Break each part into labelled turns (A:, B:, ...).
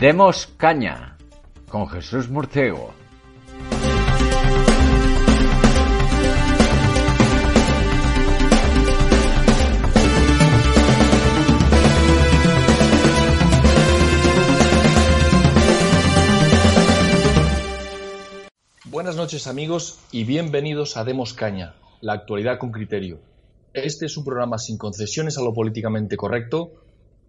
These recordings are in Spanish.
A: Demos Caña con Jesús Murciego.
B: Buenas noches amigos y bienvenidos a Demos Caña, la actualidad con criterio. Este es un programa sin concesiones a lo políticamente correcto,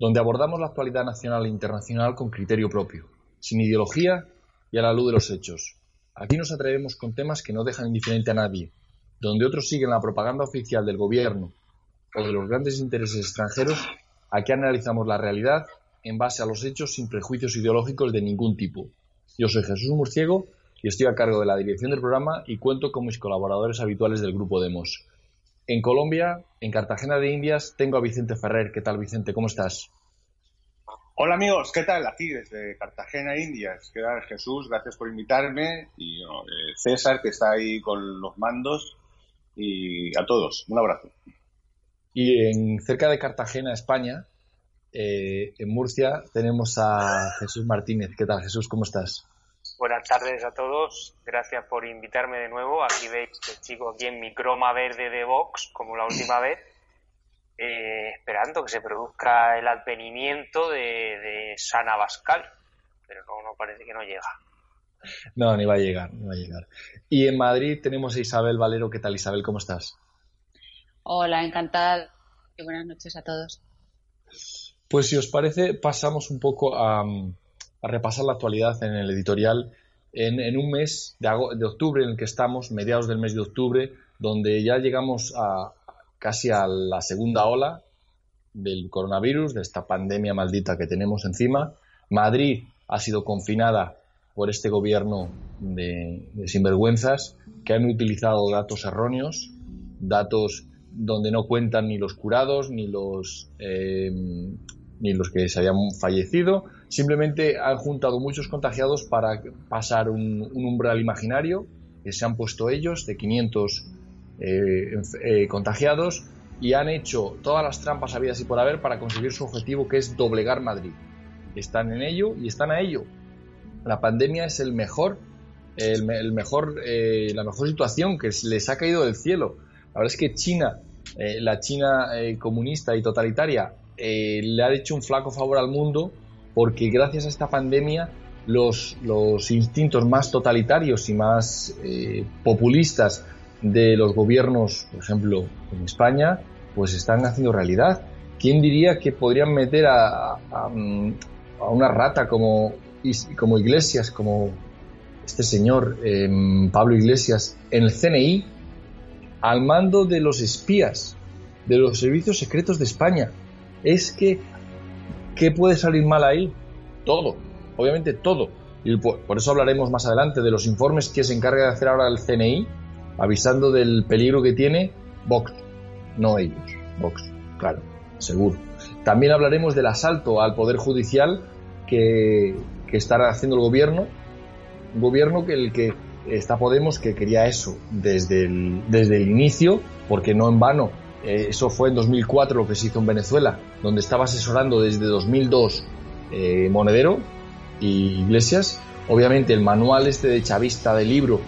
B: donde abordamos la actualidad nacional e internacional con criterio propio, sin ideología y a la luz de los hechos. Aquí nos atrevemos con temas que no dejan indiferente a nadie, donde otros siguen la propaganda oficial del gobierno o de los grandes intereses extranjeros, aquí analizamos la realidad en base a los hechos sin prejuicios ideológicos de ningún tipo. Yo soy Jesús Murciego y estoy a cargo de la dirección del programa y cuento con mis colaboradores habituales del grupo Demos. En Colombia, en Cartagena de Indias, tengo a Vicente Ferrer. ¿Qué tal, Vicente? ¿Cómo estás?
C: Hola amigos, ¿qué tal? Aquí desde Cartagena, Indias. ¿Qué tal Jesús? Gracias por invitarme. Y eh, César, que está ahí con los mandos. Y a todos, un abrazo.
B: Y en cerca de Cartagena, España, eh, en Murcia, tenemos a Jesús Martínez. ¿Qué tal Jesús? ¿Cómo estás?
D: Buenas tardes a todos, gracias por invitarme de nuevo. Aquí veis que sigo aquí en mi croma verde de Vox, como la última vez, eh, esperando que se produzca el advenimiento de, de San Abascal, pero no, no parece que no llega.
B: No, ni va a llegar, ni va a llegar. Y en Madrid tenemos a Isabel Valero. ¿Qué tal, Isabel? ¿Cómo estás?
E: Hola, encantada y buenas noches a todos.
B: Pues si os parece, pasamos un poco a, a repasar la actualidad en el editorial en, un mes de, octubre en el que estamos, mediados del mes de octubre, donde ya llegamos a casi a la segunda ola del coronavirus, de esta pandemia maldita que tenemos encima. Madrid ha sido confinada por este gobierno de, sinvergüenzas que han utilizado datos erróneos, datos donde no cuentan ni los curados ni los eh, ni los que se habían fallecido, simplemente han juntado muchos contagiados para pasar un, umbral imaginario que se han puesto ellos de 500 eh, eh, contagiados y han hecho todas las trampas habidas y por haber para conseguir su objetivo que es doblegar Madrid. Están en ello y están a ello. La pandemia es el mejor, el, mejor, eh, la mejor situación que les ha caído del cielo. La verdad es que China, la China comunista y totalitaria, eh, le ha hecho un flaco favor al mundo porque gracias a esta pandemia los, instintos más totalitarios y más eh, populistas de los gobiernos, por ejemplo, en España, pues están haciendo realidad. ¿Quién diría que podrían meter a, a, una rata como, como Iglesias, como este señor em, Pablo Iglesias, en el CNI, al mando de los espías, de los servicios secretos de España? Es que ¿qué puede salir mal ahí? Todo, obviamente todo. Y por, eso hablaremos más adelante de los informes que se encarga de hacer ahora el CNI, avisando del peligro que tiene Vox, no ellos, Vox, claro, seguro. También hablaremos del asalto al Poder Judicial que, que está haciendo el gobierno, un gobierno que el que está Podemos que quería eso desde el, desde el inicio, porque no en vano eh, eso fue en 2004 lo que se hizo en Venezuela, donde estaba asesorando desde 2002 eh, Monedero y Iglesias. Obviamente el manual este de chavista de libro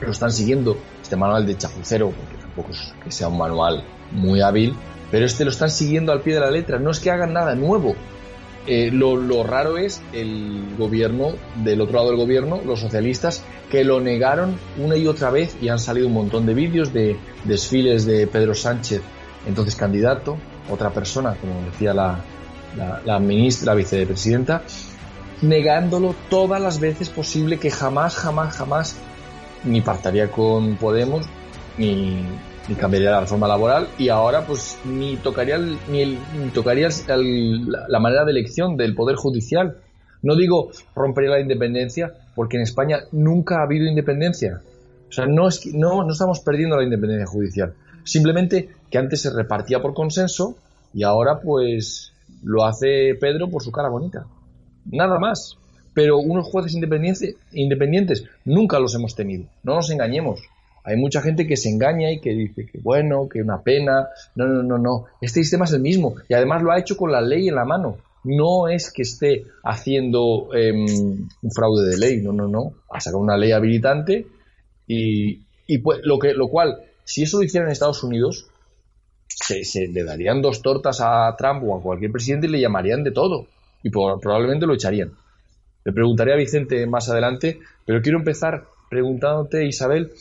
B: lo están siguiendo, este manual de chapucero, porque tampoco es que sea un manual muy hábil, pero este lo están siguiendo al pie de la letra. No es que hagan nada nuevo, eh, lo, raro es el gobierno, del otro lado del gobierno, los socialistas, que lo negaron una y otra vez y han salido un montón de vídeos de desfiles de Pedro Sánchez, entonces candidato, otra persona, como decía la, la, ministra, la vicepresidenta, negándolo todas las veces posible que jamás, jamás, jamás ni partaría con Podemos ni, ni cambiaría la reforma laboral y ahora pues ni tocaría ni, el, tocaría la manera de elección del poder judicial no digo rompería la independencia porque en España nunca ha habido independencia o sea no es no estamos perdiendo la independencia judicial simplemente que antes se repartía por consenso y ahora pues lo hace Pedro por su cara bonita nada más pero unos jueces independientes, independientes nunca los hemos tenido no nos engañemos hay mucha gente que se engaña y que dice que bueno, que una pena. No, no, no, no. Este sistema es el mismo y además lo ha hecho con la ley en la mano. No es que esté haciendo em, un fraude de ley, no, no, no. Ha sacado una ley habilitante y, pues, lo, que, lo cual, si eso lo hicieran en Estados Unidos, se, le darían dos tortas a Trump o a cualquier presidente y le llamarían de todo. Y probablemente lo echarían. Le preguntaré a Vicente más adelante, pero quiero empezar preguntándote, Isabel,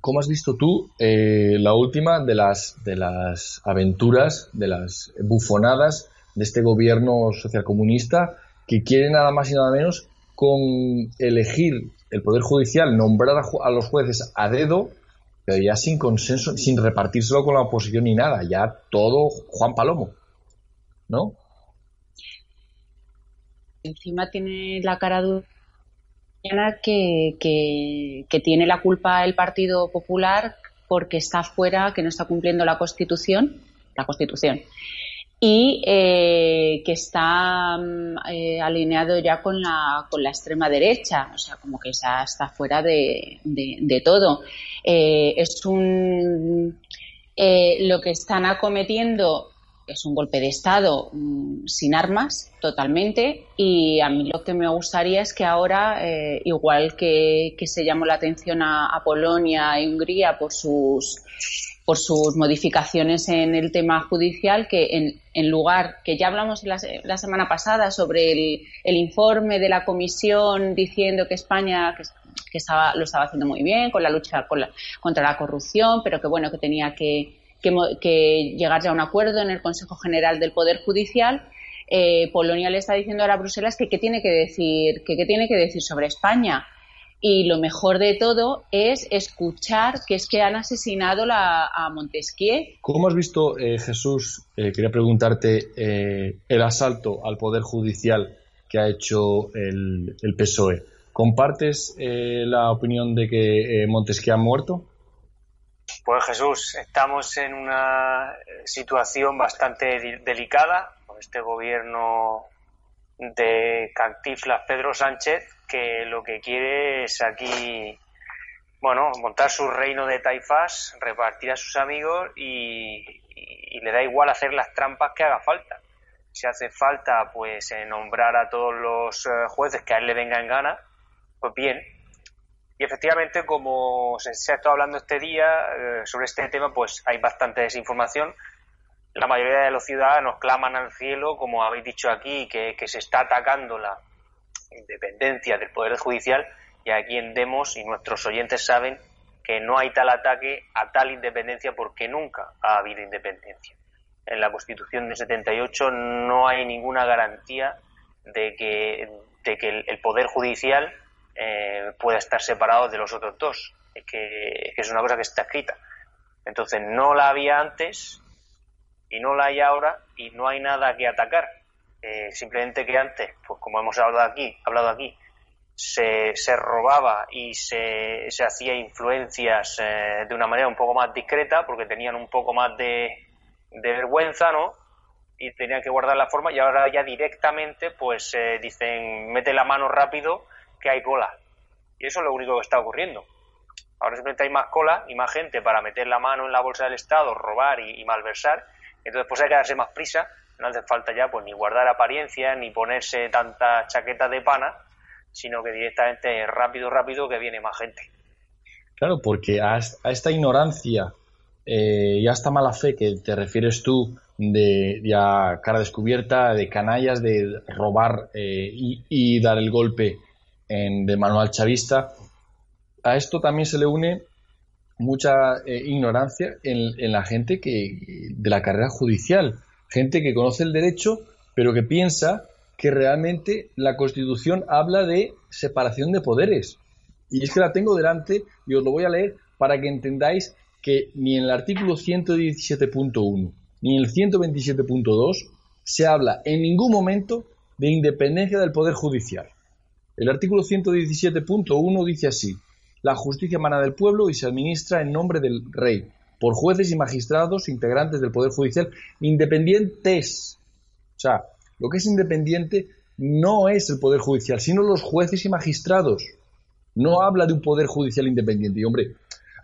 B: ¿cómo has visto tú eh, la última de las, de las aventuras, de las bufonadas de este gobierno socialcomunista que quiere nada más y nada menos con elegir el Poder Judicial, nombrar a, los jueces a dedo, pero ya sin consenso, sin repartírselo con la oposición ni nada, ya todo Juan Palomo, ¿no?
E: Encima tiene la cara dura que, que, tiene la culpa el Partido Popular porque está fuera, que no está cumpliendo la Constitución, la Constitución, y eh, que está mm, eh, alineado ya con la, con la extrema derecha, o sea, como que ya está fuera de, de, todo. Eh, es un. lo que están acometiendo es un golpe de Estado mm, sin armas totalmente y a mí lo que me gustaría es que ahora, igual que, se llamó la atención a, a Polonia y Hungría por sus por sus modificaciones en el tema judicial, que en, en lugar, que ya hablamos la, la semana pasada sobre el, el, informe de la comisión diciendo que España que, que, estaba, lo estaba haciendo muy bien con la lucha contra la corrupción, pero que bueno, que tenía que, que, llegar ya a un acuerdo en el Consejo General del Poder Judicial. Eh, Polonia le está diciendo ahora a Bruselas que qué tiene que decir, que qué tiene que decir sobre España y lo mejor de todo es escuchar que es que han asesinado a Montesquieu.
B: ¿Cómo has visto, eh, Jesús? Eh, quería preguntarte eh, el asalto al Poder Judicial que ha hecho el, el PSOE. ¿Compartes la opinión de que Montesquieu ha muerto?
D: Pues Jesús, estamos en una situación bastante delicada con este gobierno de Cantiflas Pedro Sánchez que lo que quiere es aquí, bueno, montar su reino de taifas, repartir a sus amigos y, le da igual hacer las trampas que haga falta. Si hace falta, pues, eh, nombrar a todos los eh, jueces que a él le venga en gana, pues bien. Y efectivamente, como se, ha estado hablando este día eh, sobre este tema, pues hay bastante desinformación. La mayoría de los ciudadanos claman al cielo, como habéis dicho aquí, que, que se está atacando la, independencia del Poder Judicial y aquí en Demos y nuestros oyentes saben que no hay tal ataque a tal independencia porque nunca ha habido independencia. En la Constitución de 78 no hay ninguna garantía de que, de que el, Poder Judicial eh, pueda estar separado de los otros dos. Que, es una cosa que está escrita. Entonces no la había antes y no la hay ahora y no hay nada que atacar. Eh, simplemente que antes, pues como hemos hablado aquí, hablado aquí se, se robaba y se, se hacía influencias eh, de una manera un poco más discreta porque tenían un poco más de, de vergüenza, ¿no? Y tenían que guardar la forma y ahora ya directamente pues eh, dicen mete la mano rápido que hay cola. Y eso es lo único que está ocurriendo. Ahora simplemente hay más cola y más gente para meter la mano en la bolsa del Estado, robar y, y malversar. Entonces pues hay que darse más prisa no hace falta ya pues ni guardar apariencia ni ponerse tanta chaqueta de pana, sino que directamente rápido, rápido que viene más gente.
B: Claro, porque a, esta ignorancia eh, y a esta mala fe que te refieres tú de cara descubierta, de canallas, de robar eh, y, dar el golpe en, de manual chavista, a esto también se le une mucha eh, ignorancia en, en, la gente que de la carrera judicial gente que conoce el derecho, pero que piensa que realmente la Constitución habla de separación de poderes. Y es que la tengo delante y os lo voy a leer para que entendáis que ni en el artículo 117.1 ni en el 127.2 se habla en ningún momento de independencia del Poder Judicial. El artículo 117.1 dice así, la justicia emana del pueblo y se administra en nombre del rey, por jueces y magistrados integrantes del Poder Judicial independientes. O sea, lo que es independiente no es el Poder Judicial, sino los jueces y magistrados. No habla de un Poder Judicial independiente. Y hombre,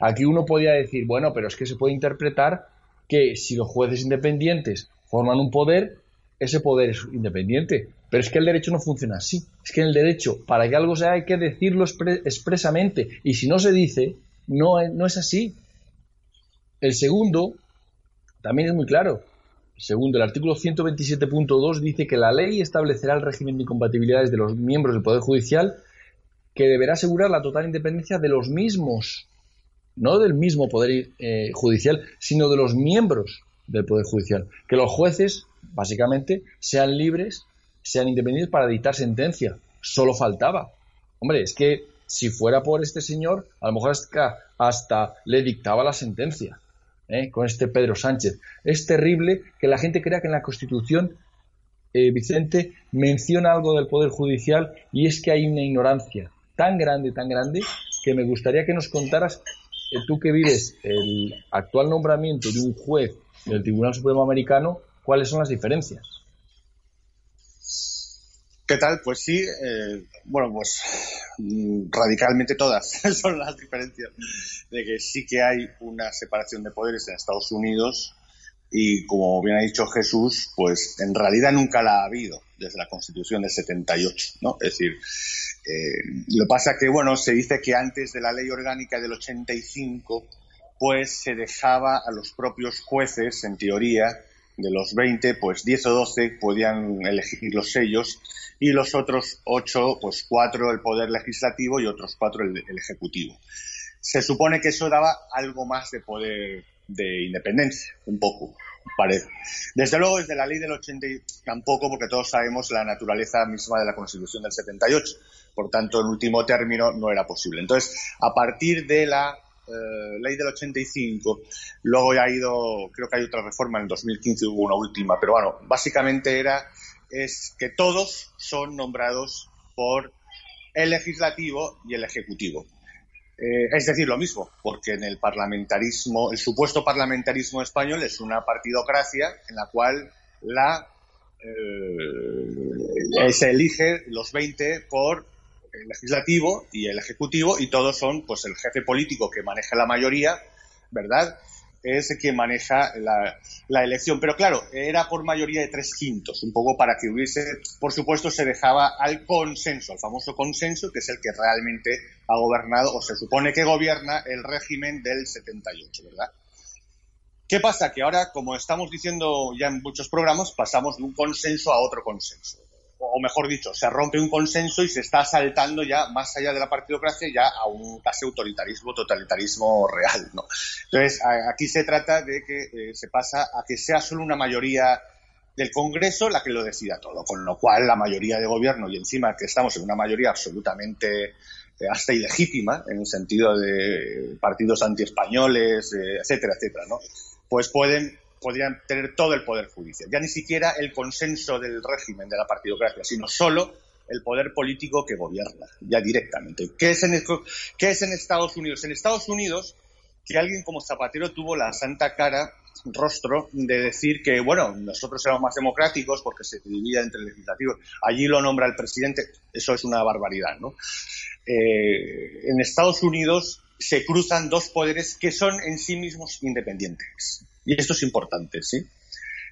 B: aquí uno podría decir, bueno, pero es que se puede interpretar que si los jueces independientes forman un poder, ese poder es independiente. Pero es que el derecho no funciona así. Es que en el derecho, para que algo sea, hay que decirlo expresamente. Y si no se dice, no, no es así. El segundo también es muy claro. Segundo, el artículo 127.2 dice que la ley establecerá el régimen de incompatibilidades de los miembros del Poder Judicial que deberá asegurar la total independencia de los mismos, no del mismo Poder eh, Judicial, sino de los miembros del Poder Judicial. Que los jueces, básicamente, sean libres, sean independientes para dictar sentencia. Solo faltaba. Hombre, es que si fuera por este señor, a lo mejor hasta, hasta le dictaba la sentencia. ¿Eh? con este Pedro Sánchez. Es terrible que la gente crea que en la Constitución, eh, Vicente, menciona algo del Poder Judicial y es que hay una ignorancia tan grande, tan grande, que me gustaría que nos contaras, eh, tú que vives el actual nombramiento de un juez del Tribunal Supremo Americano, cuáles son las diferencias.
C: ¿Qué tal? Pues sí, bueno, pues Mm, radicalmente todas son las diferencias de que sí que hay una separación de poderes en Estados Unidos y como bien ha dicho Jesús, pues en realidad nunca la ha habido desde la Constitución del 78, ¿no? Es decir, eh, lo pasa que, bueno, se dice que antes de la ley orgánica del 85, pues se dejaba a los propios jueces, en teoría, de los 20, pues 10 o 12 podían elegir los sellos y los otros 8, pues 4 el poder legislativo y otros 4 el, ejecutivo. Se supone que eso daba algo más de poder de independencia, un poco, parece. Desde luego, desde la ley del 80 tampoco, porque todos sabemos la naturaleza misma de la Constitución del 78. Por tanto, en último término, no era posible. Entonces, a partir de la eh, ley del 85, luego ya ha ido, creo que hay otra reforma en el 2015, hubo una última, pero bueno, básicamente era es que todos son nombrados por el legislativo y el ejecutivo. Eh, es decir, lo mismo, porque en el parlamentarismo, el supuesto parlamentarismo español es una partidocracia en la cual la eh, se elige los 20 por el legislativo y el ejecutivo y todos son pues el jefe político que maneja la mayoría, ¿verdad? Es quien maneja la, la, elección. Pero claro, era por mayoría de tres quintos, un poco para que hubiese, por supuesto, se dejaba al consenso, al famoso consenso, que es el que realmente ha gobernado o se supone que gobierna el régimen del 78, ¿verdad? ¿Qué pasa? Que ahora, como estamos diciendo ya en muchos programas, pasamos de un consenso a otro consenso o mejor dicho, se rompe un consenso y se está saltando ya más allá de la partidocracia ya a un casi autoritarismo, totalitarismo real, ¿no? Entonces, aquí se trata de que eh, se pasa a que sea solo una mayoría del Congreso la que lo decida todo, con lo cual la mayoría de gobierno y encima que estamos en una mayoría absolutamente eh, hasta ilegítima en el sentido de partidos antiespañoles, eh, etcétera, etcétera, ¿no? Pues pueden podrían tener todo el poder judicial. Ya ni siquiera el consenso del régimen de la partidocracia, sino solo el poder político que gobierna, ya directamente. ¿Qué es, en, ¿Qué es en Estados Unidos? En Estados Unidos, que alguien como Zapatero tuvo la santa cara, rostro, de decir que, bueno, nosotros éramos más democráticos porque se dividía entre el legislativo. Allí lo nombra el presidente. Eso es una barbaridad, ¿no? Eh, en Estados Unidos se cruzan dos poderes que son en sí mismos independientes. Y esto es importante, ¿sí?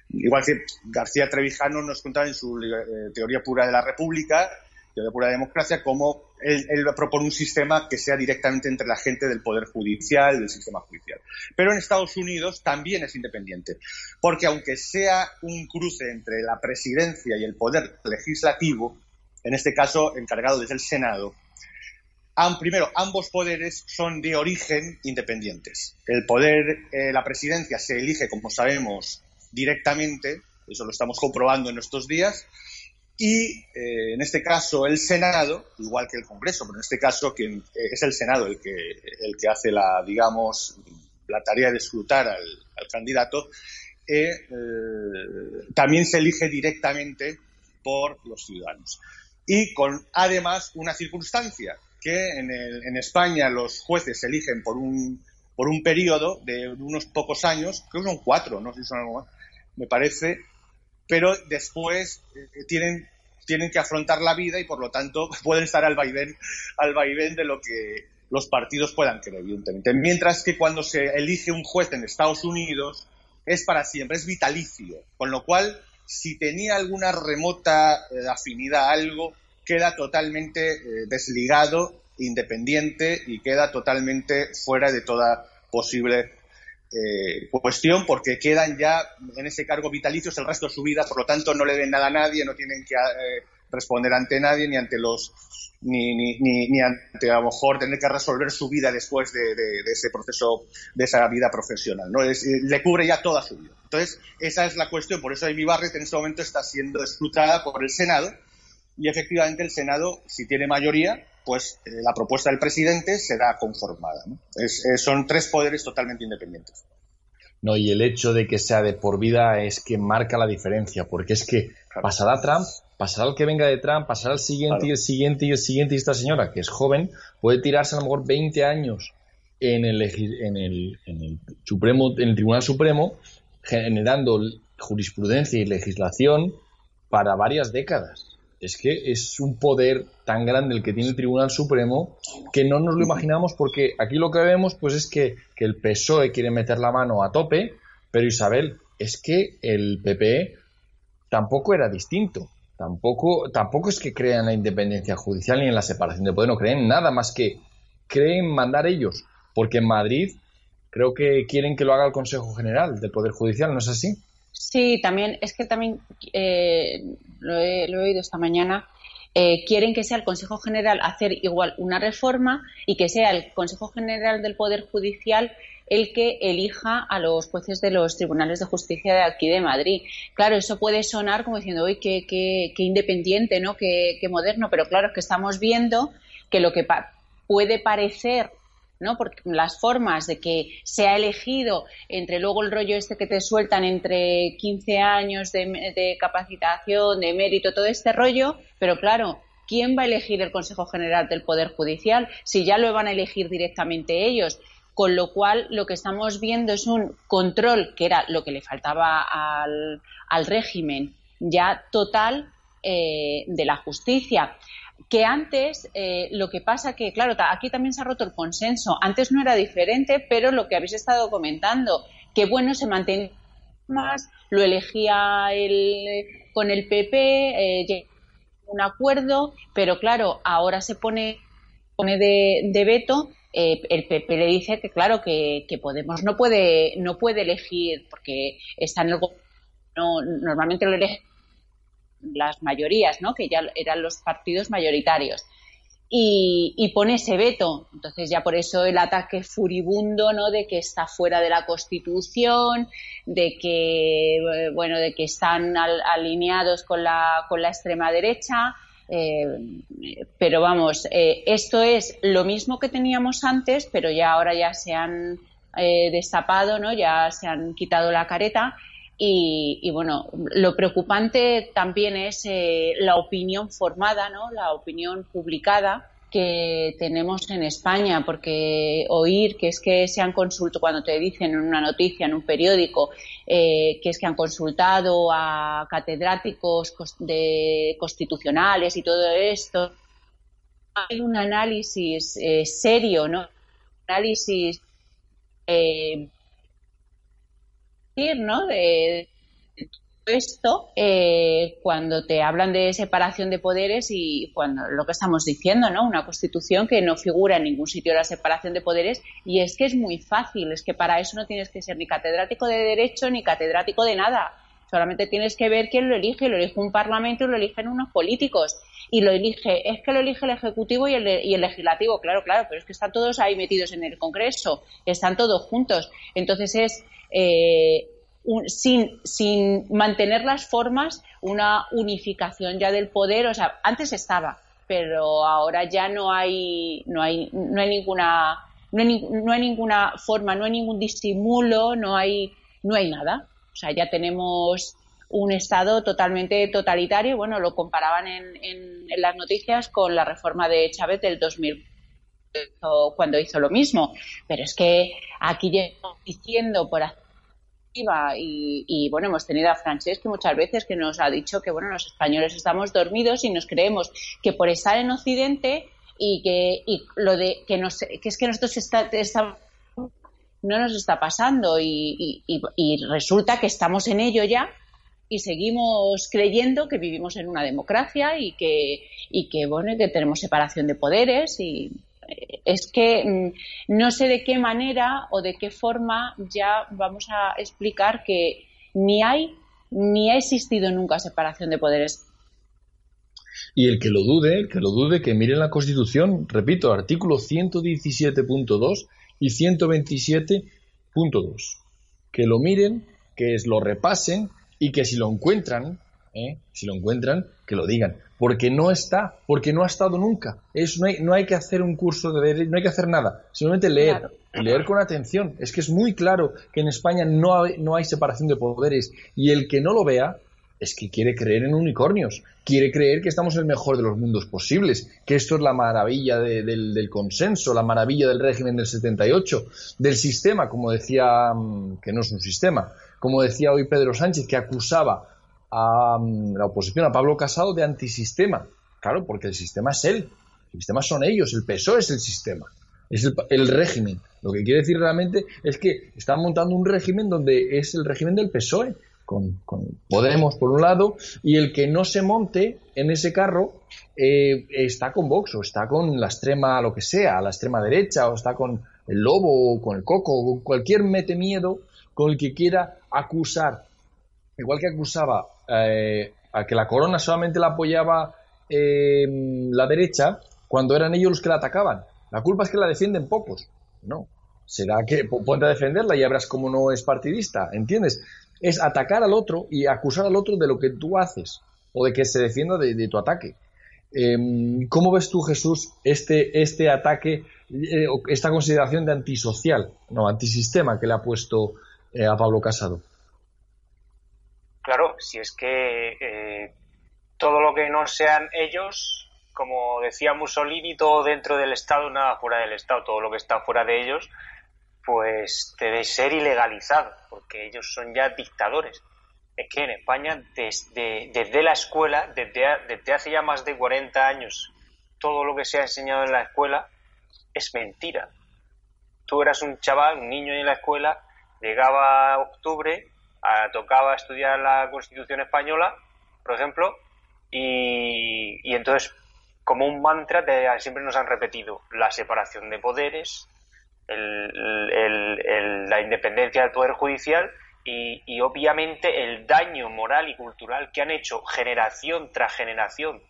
C: Igual que García Trevijano nos contaba en su eh, teoría pura de la República, teoría pura de democracia, cómo él, propone un sistema que sea directamente entre la gente del Poder Judicial, del sistema judicial. Pero en Estados Unidos también es independiente, porque aunque sea un cruce entre la presidencia y el Poder Legislativo, en este caso encargado desde el Senado, primero, ambos poderes son de origen independientes. El poder, eh, la presidencia se elige, como sabemos, directamente, eso lo estamos comprobando en estos días, y eh, en este caso el Senado, igual que el Congreso, pero en este caso quien, eh, es el Senado el que, hace la, digamos, la tarea de escrutar al, al candidato, también se elige directamente por los ciudadanos. Y con además una circunstancia, que en, el, en España los jueces se eligen por un, por un periodo de unos pocos años, creo que son cuatro, no sé si son algo más, me parece, pero después eh, tienen, tienen que afrontar la vida y por lo tanto pueden estar al vaivén, al vaivén de lo que los partidos puedan querer, evidentemente. Mientras que cuando se elige un juez en Estados Unidos es para siempre, es vitalicio, con lo cual si tenía alguna remota eh, afinidad a algo, queda totalmente eh, desligado, independiente y queda totalmente fuera de toda posible eh, cuestión porque quedan ya en ese cargo vitalicios el resto de su vida, por lo tanto no le den nada a nadie, no tienen que eh, responder ante nadie ni ante los ni, ni, ni, ante a lo mejor tener que resolver su vida después de, ese proceso, de esa vida profesional. ¿no? Le cubre ya toda su vida. Entonces, esa es la cuestión. Por eso Amy Barrett en este momento está siendo escrutada por el Senado y efectivamente el Senado, si tiene mayoría, pues eh, la propuesta del presidente será conformada. Eh, son tres poderes totalmente independientes.
B: No, y el hecho de que sea de por vida es que marca la diferencia, porque es que pasará Trump, pasará el que venga de Trump, pasará el siguiente y el siguiente y el siguiente, y esta señora, que es joven, puede tirarse a lo mejor 20 años en el, en el, en el, Supremo, en el Tribunal Supremo, generando jurisprudencia y legislación para varias décadas es que es un poder tan grande el que tiene el Tribunal Supremo que no nos lo imaginamos porque aquí lo que vemos pues es que, el PSOE quiere meter la mano a tope, pero Isabel, es que el PP tampoco era distinto. Tampoco, tampoco es que crean la independencia judicial ni en la separación de poder, no creen nada más que creen mandar ellos, porque en Madrid creo que quieren que lo haga el Consejo General del Poder Judicial, ¿no es así?
E: Sí, también, es que también eh, lo, he, oído esta mañana. Eh, quieren que sea el Consejo General hacer igual una reforma y que sea el Consejo General del Poder Judicial el que elija a los jueces de los tribunales de justicia de aquí de Madrid. Claro, eso puede sonar como diciendo, uy, qué, qué, independiente, ¿no? Qué, qué, moderno, pero claro, es que estamos viendo que lo que puede parecer ¿no? Porque las formas de que se ha elegido entre luego el rollo este que te sueltan entre 15 años de, capacitación, de mérito, todo este rollo, pero claro, ¿quién va a elegir el Consejo General del Poder Judicial si ya lo van a elegir directamente ellos? Con lo cual, lo que estamos viendo es un control, que era lo que le faltaba al, régimen, ya total eh, de la justicia que antes eh, lo que pasa que, claro, aquí también se ha roto el consenso. Antes no era diferente, pero lo que habéis estado comentando, que bueno, se mantenía más, lo elegía el, con el PP, eh, un acuerdo, pero claro, ahora se pone, pone de, veto. Eh, el PP le dice que, claro, que, Podemos no puede, no puede elegir, porque está en el no, normalmente lo elige las mayorías, ¿no? que ya eran los partidos mayoritarios. Y, pone ese veto. Entonces ya por eso el ataque furibundo, ¿no? De que está fuera de la Constitución, de que, eh, bueno, de que están alineados con la, con la extrema derecha. Eh, pero vamos, eh, esto es lo mismo que teníamos antes, pero ya ahora ya se han destapado, ¿no? Ya se han quitado la careta y, bueno, lo preocupante también es eh, la opinión formada, ¿no? la opinión publicada que tenemos en España, porque oír que es que se han consultado, cuando te dicen en una noticia, en un periódico, eh, que es que han consultado a catedráticos de constitucionales y todo esto, hay un análisis eh, serio, ¿no? análisis ¿no? De, esto eh, cuando te hablan de separación de poderes y cuando lo que estamos diciendo, ¿no? Una constitución que no figura en ningún sitio la separación de poderes y es que es muy fácil, es que para eso no tienes que ser ni catedrático de derecho ni catedrático de nada. Solamente tienes que ver quién lo elige, lo elige un parlamento y lo eligen unos políticos. Y lo elige, es que lo elige el Ejecutivo y el, y el Legislativo, claro, claro, pero es que están todos ahí metidos en el Congreso, están todos juntos. Entonces es eh, sin, sin mantener las formas, una unificación ya del poder. O sea, antes estaba, pero ahora ya no hay, no hay, no hay ninguna, no hay, no hay ninguna forma, no hay ningún disimulo, no hay, no hay nada. O sea, ya tenemos un Estado totalmente totalitario. Bueno, lo comparaban en, en, en las noticias con la reforma de Chávez del 2000 cuando hizo lo mismo. Pero es que aquí llevamos diciendo por y, bueno, hemos tenido a Francesc muchas veces que nos ha dicho que bueno, los españoles estamos dormidos y nos creemos que por estar en Occidente y que y lo de que nos que es que nosotros está, no nos está pasando y, y, resulta que estamos en ello ya y seguimos creyendo que vivimos en una democracia y que, y que bueno, que tenemos separación de poderes y es que mm, no sé de qué manera o de qué forma ya vamos a explicar que ni hay ni ha existido nunca separación de poderes.
B: Y el que lo dude, el que lo dude, que mire la Constitución, repito, artículo 117.2 y 127.2. Que lo miren, que lo repasen y que si lo encuentran, ¿eh? si lo encuentran, que lo digan. Porque no está, porque no ha estado nunca. Es, no, hay, no hay que hacer un curso de derecho, no hay que hacer nada, simplemente leer. Leer con atención. Es que es muy claro que en España no hay, no hay separación de poderes. Y el que no lo vea, es que quiere creer en unicornios, quiere creer que estamos en el mejor de los mundos posibles, que esto es la maravilla del, del, consenso, la maravilla del régimen del 78, del sistema, como decía, mm, que no es un sistema, como decía hoy Pedro Sánchez, que acusaba a mm, la oposición, a Pablo Casado, de antisistema. Claro, porque el sistema es él, el sistema son ellos, el PSOE es el sistema, es el, régimen. Lo que quiere decir realmente es que están montando un régimen donde es el régimen del PSOE, con, Podemos por un lado, y el que no se monte en ese carro eh, está con Vox o está con la extrema, lo que sea, la extrema derecha, o está con el lobo o con el coco, o cualquier mete miedo con el que quiera acusar, igual que acusaba eh, a que la corona solamente la apoyaba eh, la derecha, cuando eran ellos los que la atacaban. La culpa es que la defienden pocos. No. Será que ponte a defenderla y verás cómo no es partidista, ¿entiendes? Es atacar al otro y acusar al otro de lo que tú haces o de que se defienda de, tu ataque. Em, ¿Cómo ves tú, Jesús, este, este ataque, eh, esta consideración de antisocial, no, antisistema que le ha puesto eh, a Pablo Casado.
D: Claro, si es que eh, todo lo que no sean ellos, como decía Mussolini, todo dentro del Estado, nada fuera del Estado, todo lo que está fuera de ellos, pues debe ser ilegalizado, porque ellos son ya dictadores. Es que en España, desde, la escuela, desde, desde hace ya más de 40 años, todo lo que se ha enseñado en la escuela es mentira. Tú eras un chaval, un niño en la escuela, llegaba octubre, a, tocaba estudiar la Constitución española, por ejemplo, y, entonces, como un mantra, siempre nos han repetido la separación de poderes, la independencia del Poder Judicial y, obviamente el daño moral y cultural que han hecho generación tras generación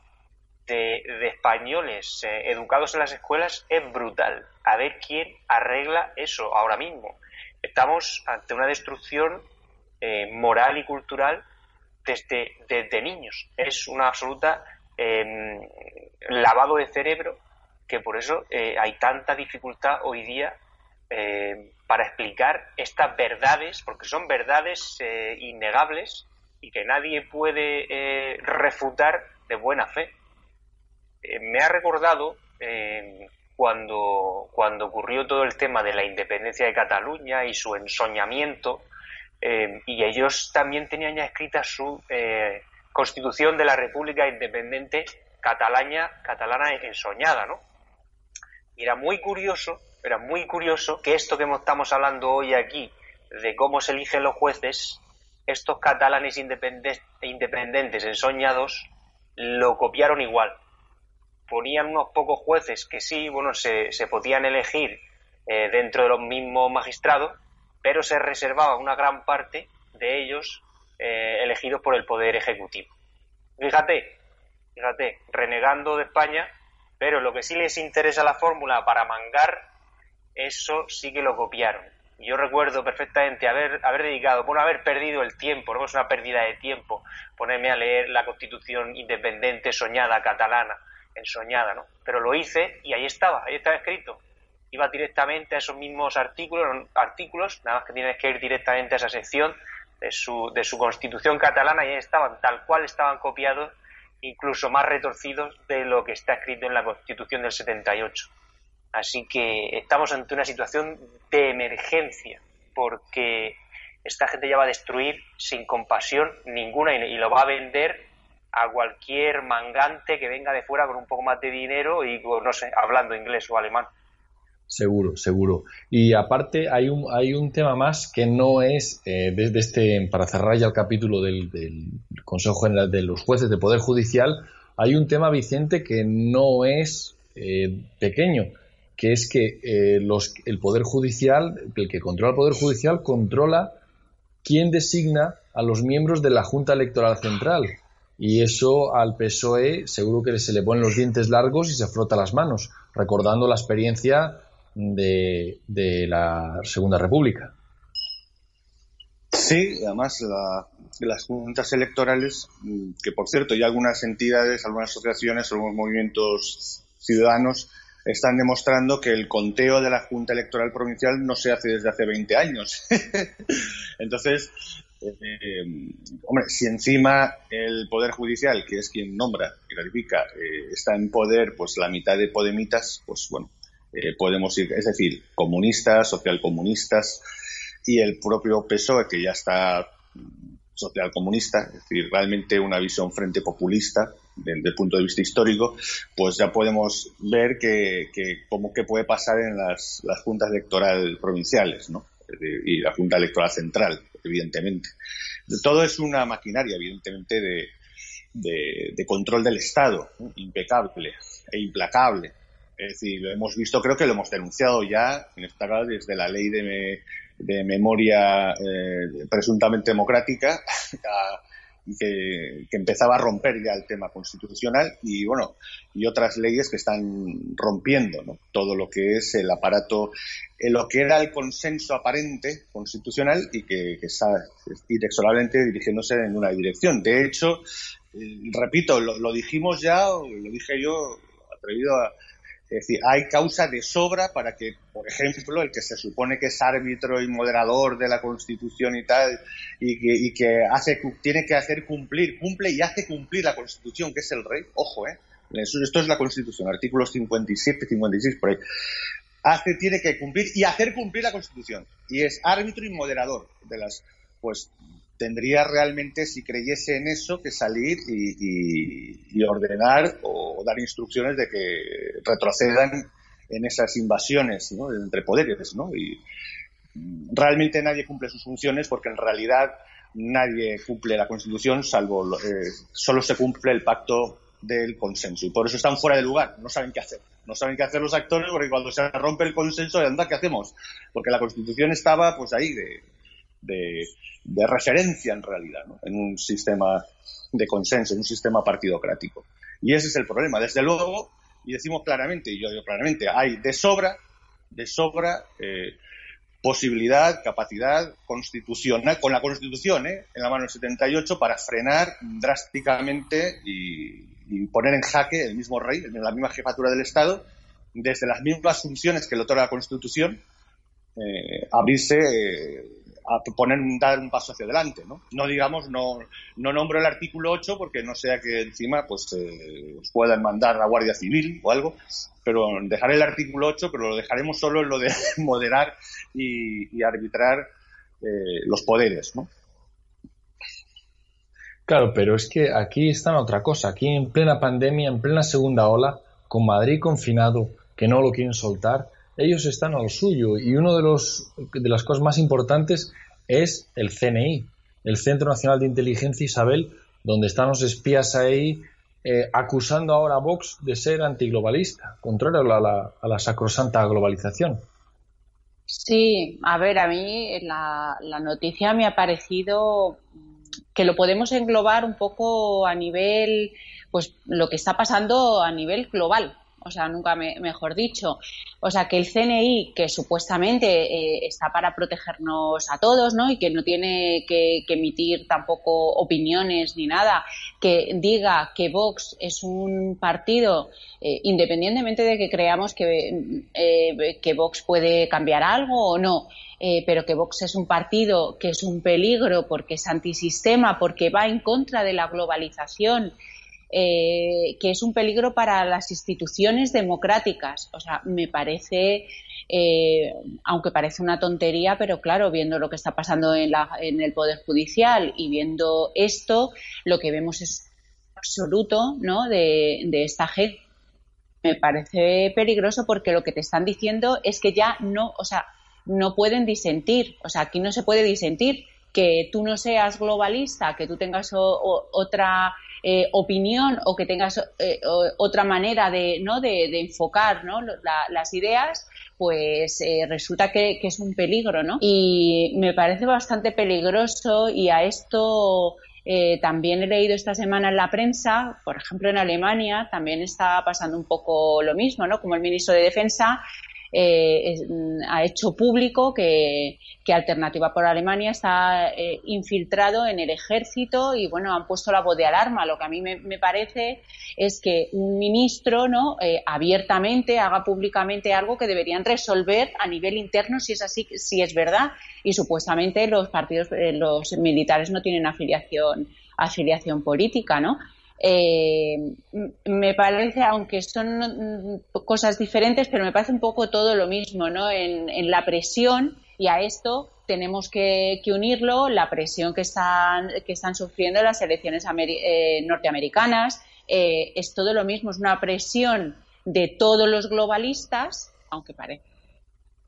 D: de, españoles eh, educados en las escuelas es brutal. A ver quién arregla eso ahora mismo. Estamos ante una destrucción eh, moral y cultural desde, desde, niños. Es una absoluta em, lavado de cerebro que por eso eh, hay tanta dificultad hoy día eh, para explicar estas verdades, porque son verdades innegables y que nadie puede refutar de buena fe. me ha recordado cuando, cuando ocurrió todo el tema de la independencia de Cataluña y su ensoñamiento, eh, y ellos también tenían ya escrita su eh, constitución de la República Independiente Catalana, catalana ensoñada, ¿no? Era muy curioso, era muy curioso que esto que estamos hablando hoy aquí, de cómo se eligen los jueces, estos catalanes independientes ensoñados, lo copiaron igual ponían unos pocos jueces que sí, bueno, se, se podían elegir eh, dentro de los mismos magistrados, pero se reservaba una gran parte de ellos eh, elegidos por el Poder Ejecutivo. Fíjate, fíjate, renegando de España, pero lo que sí les interesa la fórmula para mangar, eso sí que lo copiaron. Yo recuerdo perfectamente haber, haber dedicado, bueno, haber perdido el tiempo, no es una pérdida de tiempo, ponerme a leer la constitución independiente soñada catalana, ensoñada, ¿no? Pero lo hice y ahí estaba, ahí estaba escrito. Iba directamente a esos mismos artículos, artículos, nada más que tienes que ir directamente a esa sección de su, de su constitución catalana y ahí estaban, tal cual estaban copiados, incluso más retorcidos de lo que está escrito en la constitución del 78. Así que estamos ante una situación de emergencia, porque esta gente ya va a destruir sin compasión ninguna y lo va a vender a cualquier mangante que venga de fuera con un poco más de dinero y, no sé, hablando inglés o alemán.
B: Seguro, seguro. Y aparte hay un, hay un tema más que no es, eh, desde este, para cerrar ya el capítulo del, Consejo General de los Jueces de Poder Judicial, hay un tema, Vicente, que no es eh, pequeño, que es que eh, los, el Poder Judicial, el que controla el Poder Judicial, controla quién designa a los miembros de la Junta Electoral Central. Y eso al PSOE seguro que se le ponen los dientes largos y se frota las manos, recordando la experiencia de, la Segunda República.
C: Sí, además las juntas electorales, que por cierto hay algunas entidades, algunas asociaciones, algunos movimientos ciudadanos están demostrando que el conteo de la Junta Electoral Provincial no se hace desde hace 20 años. Entonces, eh, hombre, si encima el Poder Judicial, que es quien nombra y ratifica, eh, está en poder, pues la mitad de Podemitas, pues bueno, eh, podemos ir, es decir, comunistas, socialcomunistas y el propio PSOE, que ya está socialcomunista, es decir, realmente una visión frente populista desde el punto de vista histórico, pues ya podemos ver que, que cómo que puede pasar en las, las juntas electorales provinciales, ¿no? y la Junta Electoral Central, evidentemente. Todo es una maquinaria, evidentemente, de, de, de control del Estado, impecable e implacable. Es decir, lo hemos visto, creo que lo hemos denunciado ya, en esta desde la ley de, de memoria eh, presuntamente democrática, que, que, empezaba a romper ya el tema constitucional y bueno y otras leyes que están rompiendo ¿no? todo lo que es el aparato en lo que era el consenso aparente constitucional y que, que está inexorablemente dirigiéndose en una dirección de hecho eh, repito lo, lo dijimos ya lo dije yo atrevido a es decir, hay causa de sobra para que, por ejemplo, el que se supone que es árbitro y moderador de la Constitución y tal, y que, hace, tiene que hacer cumplir, cumple y hace cumplir la Constitución, que es el rey, ojo, ¿eh? Esto es la Constitución, artículos 57, 56, por ahí. Hace, tiene que cumplir y hacer cumplir la Constitución. Y es árbitro y moderador de las, pues, tendría realmente, si creyese en eso, que salir y, ordenar o dar instrucciones de que retrocedan en esas invasiones entre poderes. ¿no? Y realmente nadie cumple sus funciones porque en realidad nadie cumple la Constitución salvo eh, solo se cumple el pacto del consenso y por eso están fuera de lugar, no saben qué hacer. No saben qué hacer los actores porque cuando se rompe el consenso, anda, ¿qué hacemos? Porque la Constitución estaba pues ahí de, de, referencia en realidad, en un sistema de consenso, en un sistema partidocrático. Y ese es el problema. Desde luego, y decimos claramente, y yo digo claramente, hay de sobra, de sobra eh, posibilidad, capacidad constitucional, con la Constitución ¿eh? en la mano del 78, para frenar drásticamente y, poner en jaque el mismo rey, la misma jefatura del Estado, desde las mismas funciones que le otorga la Constitución, eh, abrirse a poner dar un paso hacia adelante, ¿no? No digamos, no, no nombro el artículo 8 porque no sea que encima pues eh, puedan mandar la Guardia Civil o algo, pero dejaré el artículo 8, pero lo dejaremos solo en lo de moderar y, arbitrar eh, los poderes, ¿no?
B: Claro, pero es que aquí está otra cosa. Aquí en plena pandemia, en plena segunda ola, con Madrid confinado, que no lo quieren soltar, ellos están a lo suyo y uno de los de las cosas más importantes es el CNI, el Centro Nacional de Inteligencia Isabel, donde están los espías ahí eh, acusando ahora a Vox de ser antiglobalista, contrario a la, a la sacrosanta globalización.
E: Sí, a ver, a mí la, la noticia me ha parecido que lo podemos englobar un poco a nivel, pues lo que está pasando a nivel global, o sea, nunca mejor dicho. O sea, que el CNI, que supuestamente eh, está para protegernos a todos, ¿no? Y que no tiene que, emitir tampoco opiniones ni nada, que diga que Vox es un partido, eh, independientemente de que creamos eh, que Vox puede cambiar algo o no, pero que Vox es un partido que es un peligro porque es antisistema, porque va en contra de la globalización, eh, que es un peligro para las instituciones democráticas. O sea, me parece, eh, aunque parece una tontería, pero claro, viendo lo que está pasando en, el Poder Judicial y viendo esto, lo que vemos es absoluto ¿no? de, esta gente me parece peligroso porque lo que te están diciendo es que ya no, o sea, no pueden disentir. O sea, aquí no se puede disentir. Que tú no seas globalista, que tú tengas otra eh, opinión o que tengas eh, otra manera de, ¿no? de, enfocar ¿no? las ideas, pues eh, resulta que, que, es un peligro, ¿no? Y me parece bastante peligroso y a esto eh, también he leído esta semana en la prensa, por ejemplo en Alemania, también está pasando un poco lo mismo, ¿no? Como el ministro de Defensa eh, mm, ha hecho público que, Alternativa por Alemania está eh, infiltrado en el ejército y bueno, han puesto la voz de alarma. Lo que a mí me, parece es que un ministro no eh, abiertamente haga públicamente algo que deberían resolver a nivel interno si es así, si es verdad. Y supuestamente los partidos, los militares no tienen afiliación afiliación política, ¿no? Eh, me parece, aunque son cosas diferentes, pero me parece un poco todo lo mismo, ¿no? En, la presión y a esto tenemos que, unirlo, la presión que están, que están sufriendo las elecciones eh, norteamericanas, eh, es todo lo mismo, es una presión de todos los globalistas, aunque parece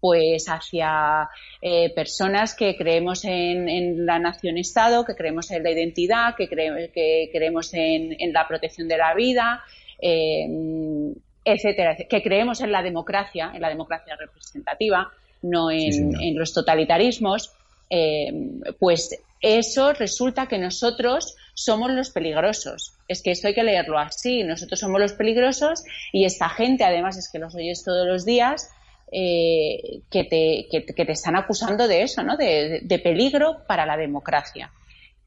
E: pues hacia eh, personas que creemos en, la nación-estado, que creemos en la identidad, que, que creemos en, la protección de la vida, eh, etcétera, que creemos en la democracia, en la democracia representativa, no en, los totalitarismos, eh, pues eso resulta que nosotros somos los peligrosos. Es que esto hay que leerlo así. Nosotros somos los peligrosos y esta gente, además, es que los oyes todos los días, eh, que, te, que, te, están acusando de eso, ¿no? De, peligro para la democracia.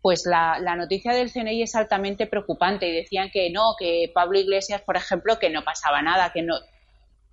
E: Pues la, noticia del CNI es altamente preocupante y decían que no, que Pablo Iglesias, por ejemplo, que no pasaba nada, que no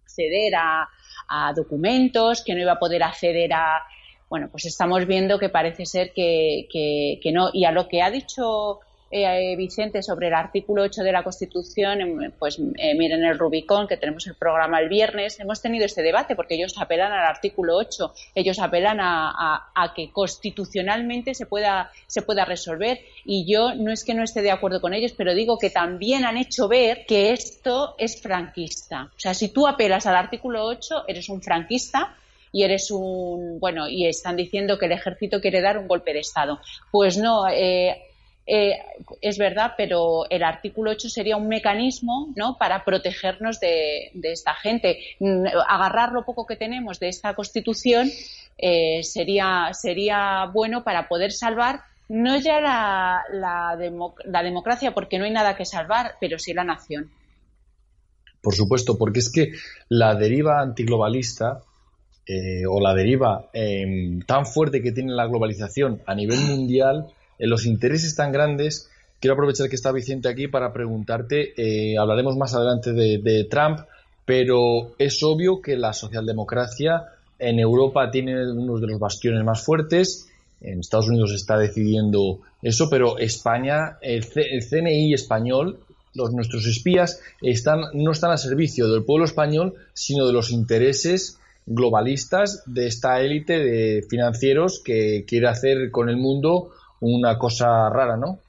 E: acceder a, a documentos, que no iba a poder acceder a. Bueno, pues estamos viendo que parece ser que, que no. Y a lo que ha dicho eh, Vicente, sobre el artículo 8 de la Constitución, em, pues eh, miren el Rubicón, que tenemos el programa el viernes, hemos tenido este debate porque ellos apelan al artículo 8, ellos apelan a, que constitucionalmente se pueda, se pueda resolver. Y yo no es que no esté de acuerdo con ellos, pero digo que también han hecho ver que esto es franquista. O sea, si tú apelas al artículo 8, eres un franquista y eres un bueno y están diciendo que el ejército quiere dar un golpe de estado pues no eh, eh, es verdad, pero el artículo 8 sería un mecanismo ¿no? para protegernos de, esta gente. Agarrar lo poco que tenemos de esta Constitución eh, sería, sería bueno para poder salvar no ya la, la, democracia, porque no hay nada que salvar, pero sí la nación.
B: Por supuesto, porque es que la deriva antiglobalista eh, o la deriva em, tan fuerte que tiene la globalización a nivel mundial los intereses tan grandes, quiero aprovechar que está Vicente aquí para preguntarte, eh, hablaremos más adelante de, Trump, pero es obvio que la socialdemocracia en Europa tiene uno de los bastiones más fuertes, en Estados Unidos está decidiendo eso, pero España, el, CNI español, los, nuestros espías están, no están al servicio del pueblo español, sino de los intereses globalistas de esta élite de financieros que quiere hacer con el mundo una cosa rara, ¿no?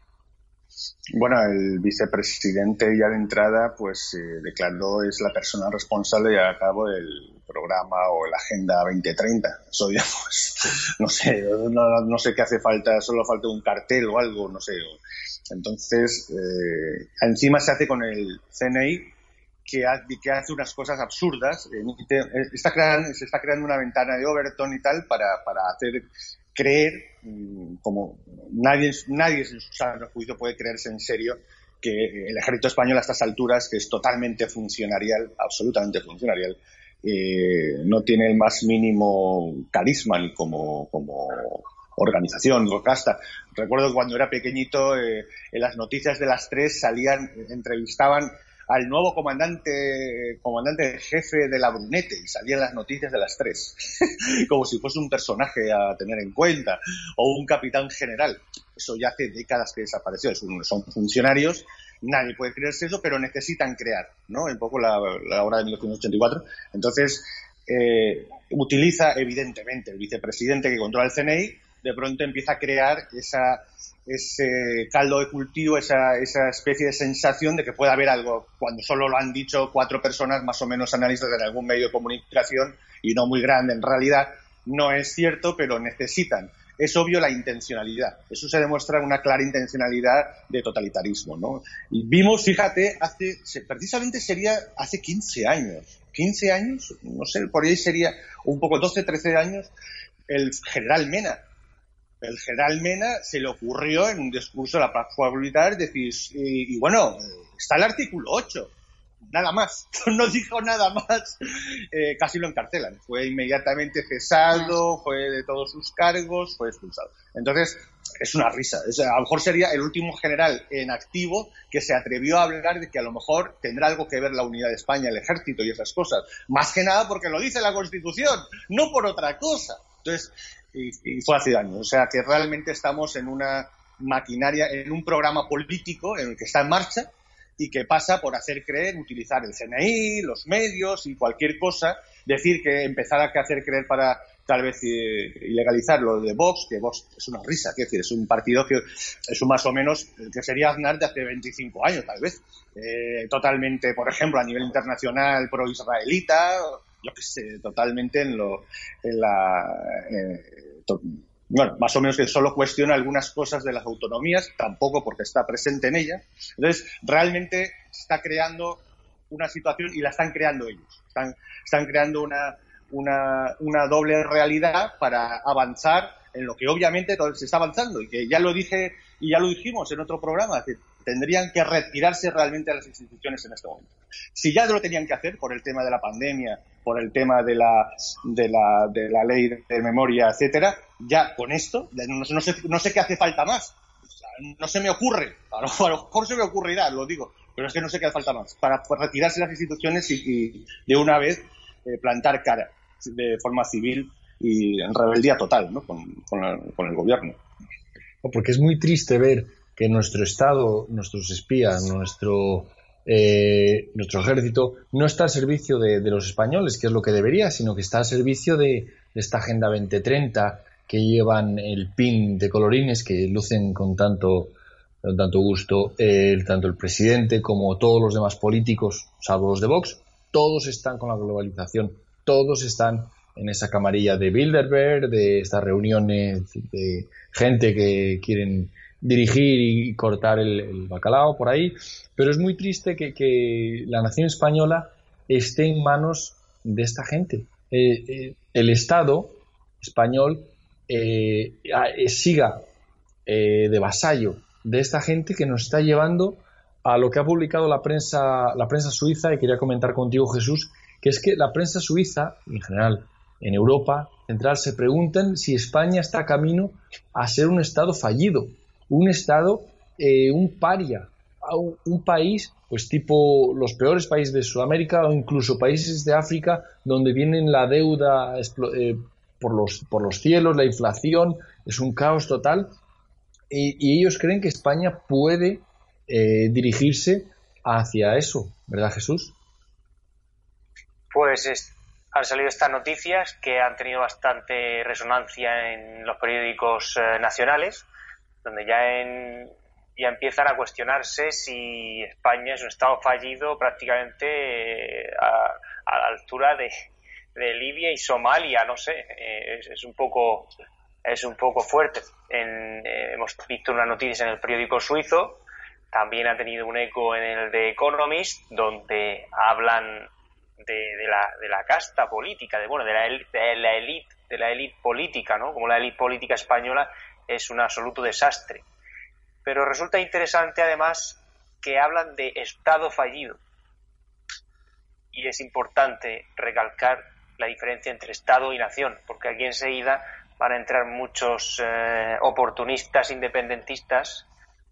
C: Bueno, el vicepresidente ya de entrada pues eh, declaró es la persona responsable a cabo del programa o la Agenda 2030. Eso ya pues, no sé, no, sé qué hace falta, solo falta un cartel o algo, no sé. Entonces, eh, encima se hace con el CNI que, hace unas cosas absurdas. Está creando, se está creando una ventana de Overton y tal para, para hacer creer, mm, como nadie, nadie en su sano juicio puede creerse en serio que el ejército español a estas alturas, que es totalmente funcionarial, absolutamente funcionarial, eh, no tiene el más mínimo carisma ni como, como organización, casta. Recuerdo cuando era pequeñito, eh, en las noticias de las tres salían, entrevistaban al nuevo comandante, comandante jefe de la Brunete y salían las noticias de las tres, como si fuese un personaje a tener en cuenta, o un capitán general. Eso ya hace décadas que desapareció, son funcionarios, nadie puede creerse eso, pero necesitan crear, ¿no? Un poco la, la hora de 1984. Entonces, eh, utiliza evidentemente el vicepresidente que controla el CNI de pronto empieza a crear esa, ese caldo de cultivo, esa, esa especie de sensación de que puede haber algo, cuando solo lo han dicho cuatro personas más o menos analistas en algún medio de comunicación y no muy grande en realidad, no es cierto, pero necesitan. Es obvio la intencionalidad. Eso se demuestra una clara intencionalidad de totalitarismo. ¿no? Vimos, fíjate, hace, precisamente sería hace 15 años, 15 años, no sé, por ahí sería un poco 12, 13 años, el general Mena. El general Mena se le ocurrió en un discurso de la paz militar decir, y, y bueno, está el artículo 8 nada más, no dijo nada más, eh, casi lo encarcelan. Fue inmediatamente cesado, fue de todos sus cargos, fue expulsado. Entonces, es una risa. a lo mejor sería el último general en activo que se atrevió a hablar de que a lo mejor tendrá algo que ver la unidad de España, el ejército y esas cosas. Más que nada porque lo dice la Constitución, no por otra cosa. Entonces, y, y fue hace años. O sea que realmente estamos en una maquinaria, en un programa político en el que está en marcha y que pasa por hacer creer, utilizar el CNI, los medios y cualquier cosa, decir que empezar a hacer creer para tal vez eh, ilegalizar lo de Vox, que Vox es una risa, es decir, es un partido que es un más o menos que sería Aznar de hace 25 años, tal vez, eh, totalmente, por ejemplo, a nivel internacional pro-israelita, yo que sé, totalmente en lo, en la, eh, bueno, más o menos que solo cuestiona algunas cosas de las autonomías, tampoco porque está presente en ellas. Entonces, realmente está creando una situación y la están creando ellos. Están, están creando una, una, una doble realidad para avanzar en lo que obviamente se está avanzando y que ya lo dije y ya lo dijimos en otro programa, tendrían que retirarse realmente de las instituciones en este momento. Si ya lo tenían que hacer por el tema de la pandemia, por el tema de la, de la, de la ley de memoria, etcétera, ya con esto, no, sé, no sé qué hace falta más. no se me ocurre, a lo, mejor se me ocurrirá, lo digo, pero es que no sé qué hace falta más. Para retirarse las instituciones y, de una vez eh, plantar cara de forma civil y en rebeldía total ¿no? con, con el gobierno.
B: Porque es muy triste ver que nuestro Estado, nuestros espías, nuestro, eh, nuestro ejército no está al servicio de, los españoles, que es lo que debería, sino que está al servicio de, esta Agenda 2030 que llevan el pin de colorines que lucen con tanto, con tanto gusto tanto el presidente como todos los demás políticos, salvo los de Vox, todos están con la globalización, todos están en esa camarilla de Bilderberg, de estas reuniones de gente que quieren dirigir y cortar el, bacalao por ahí, pero es muy triste que, la nación española esté en manos de esta gente. Eh, eh, el Estado español eh, siga de vasallo de esta gente que nos está llevando a lo que ha publicado la prensa, la prensa suiza, y quería comentar contigo, Jesús, que es que la prensa suiza, en general, en Europa Central, se preguntan si España está camino a ser un Estado fallido un Estado, eh, un paria, un, país, pues tipo los peores países de Sudamérica o incluso países de África donde vienen la deuda eh, por, los, por los cielos, la inflación, es un caos total. Y, ellos creen que España puede eh, dirigirse hacia eso, ¿verdad Jesús?
D: Pues han salido estas noticias que han tenido bastante resonancia en los periódicos nacionales donde ya, en, ya empiezan a cuestionarse si España es un Estado fallido prácticamente eh, a, la altura de, Libia y Somalia, no sé, eh, es, un poco es un poco fuerte. Eh, hemos visto una noticia en el periódico suizo, también ha tenido un eco en el de Economist, donde hablan de, la, de la casta política, de bueno, de de la élite, de la élite política, ¿no? Como la élite política española es un absoluto desastre. Pero resulta interesante además que hablan de Estado fallido. Y es importante recalcar la diferencia entre Estado y nación, porque aquí enseguida van a entrar muchos eh, oportunistas independentistas,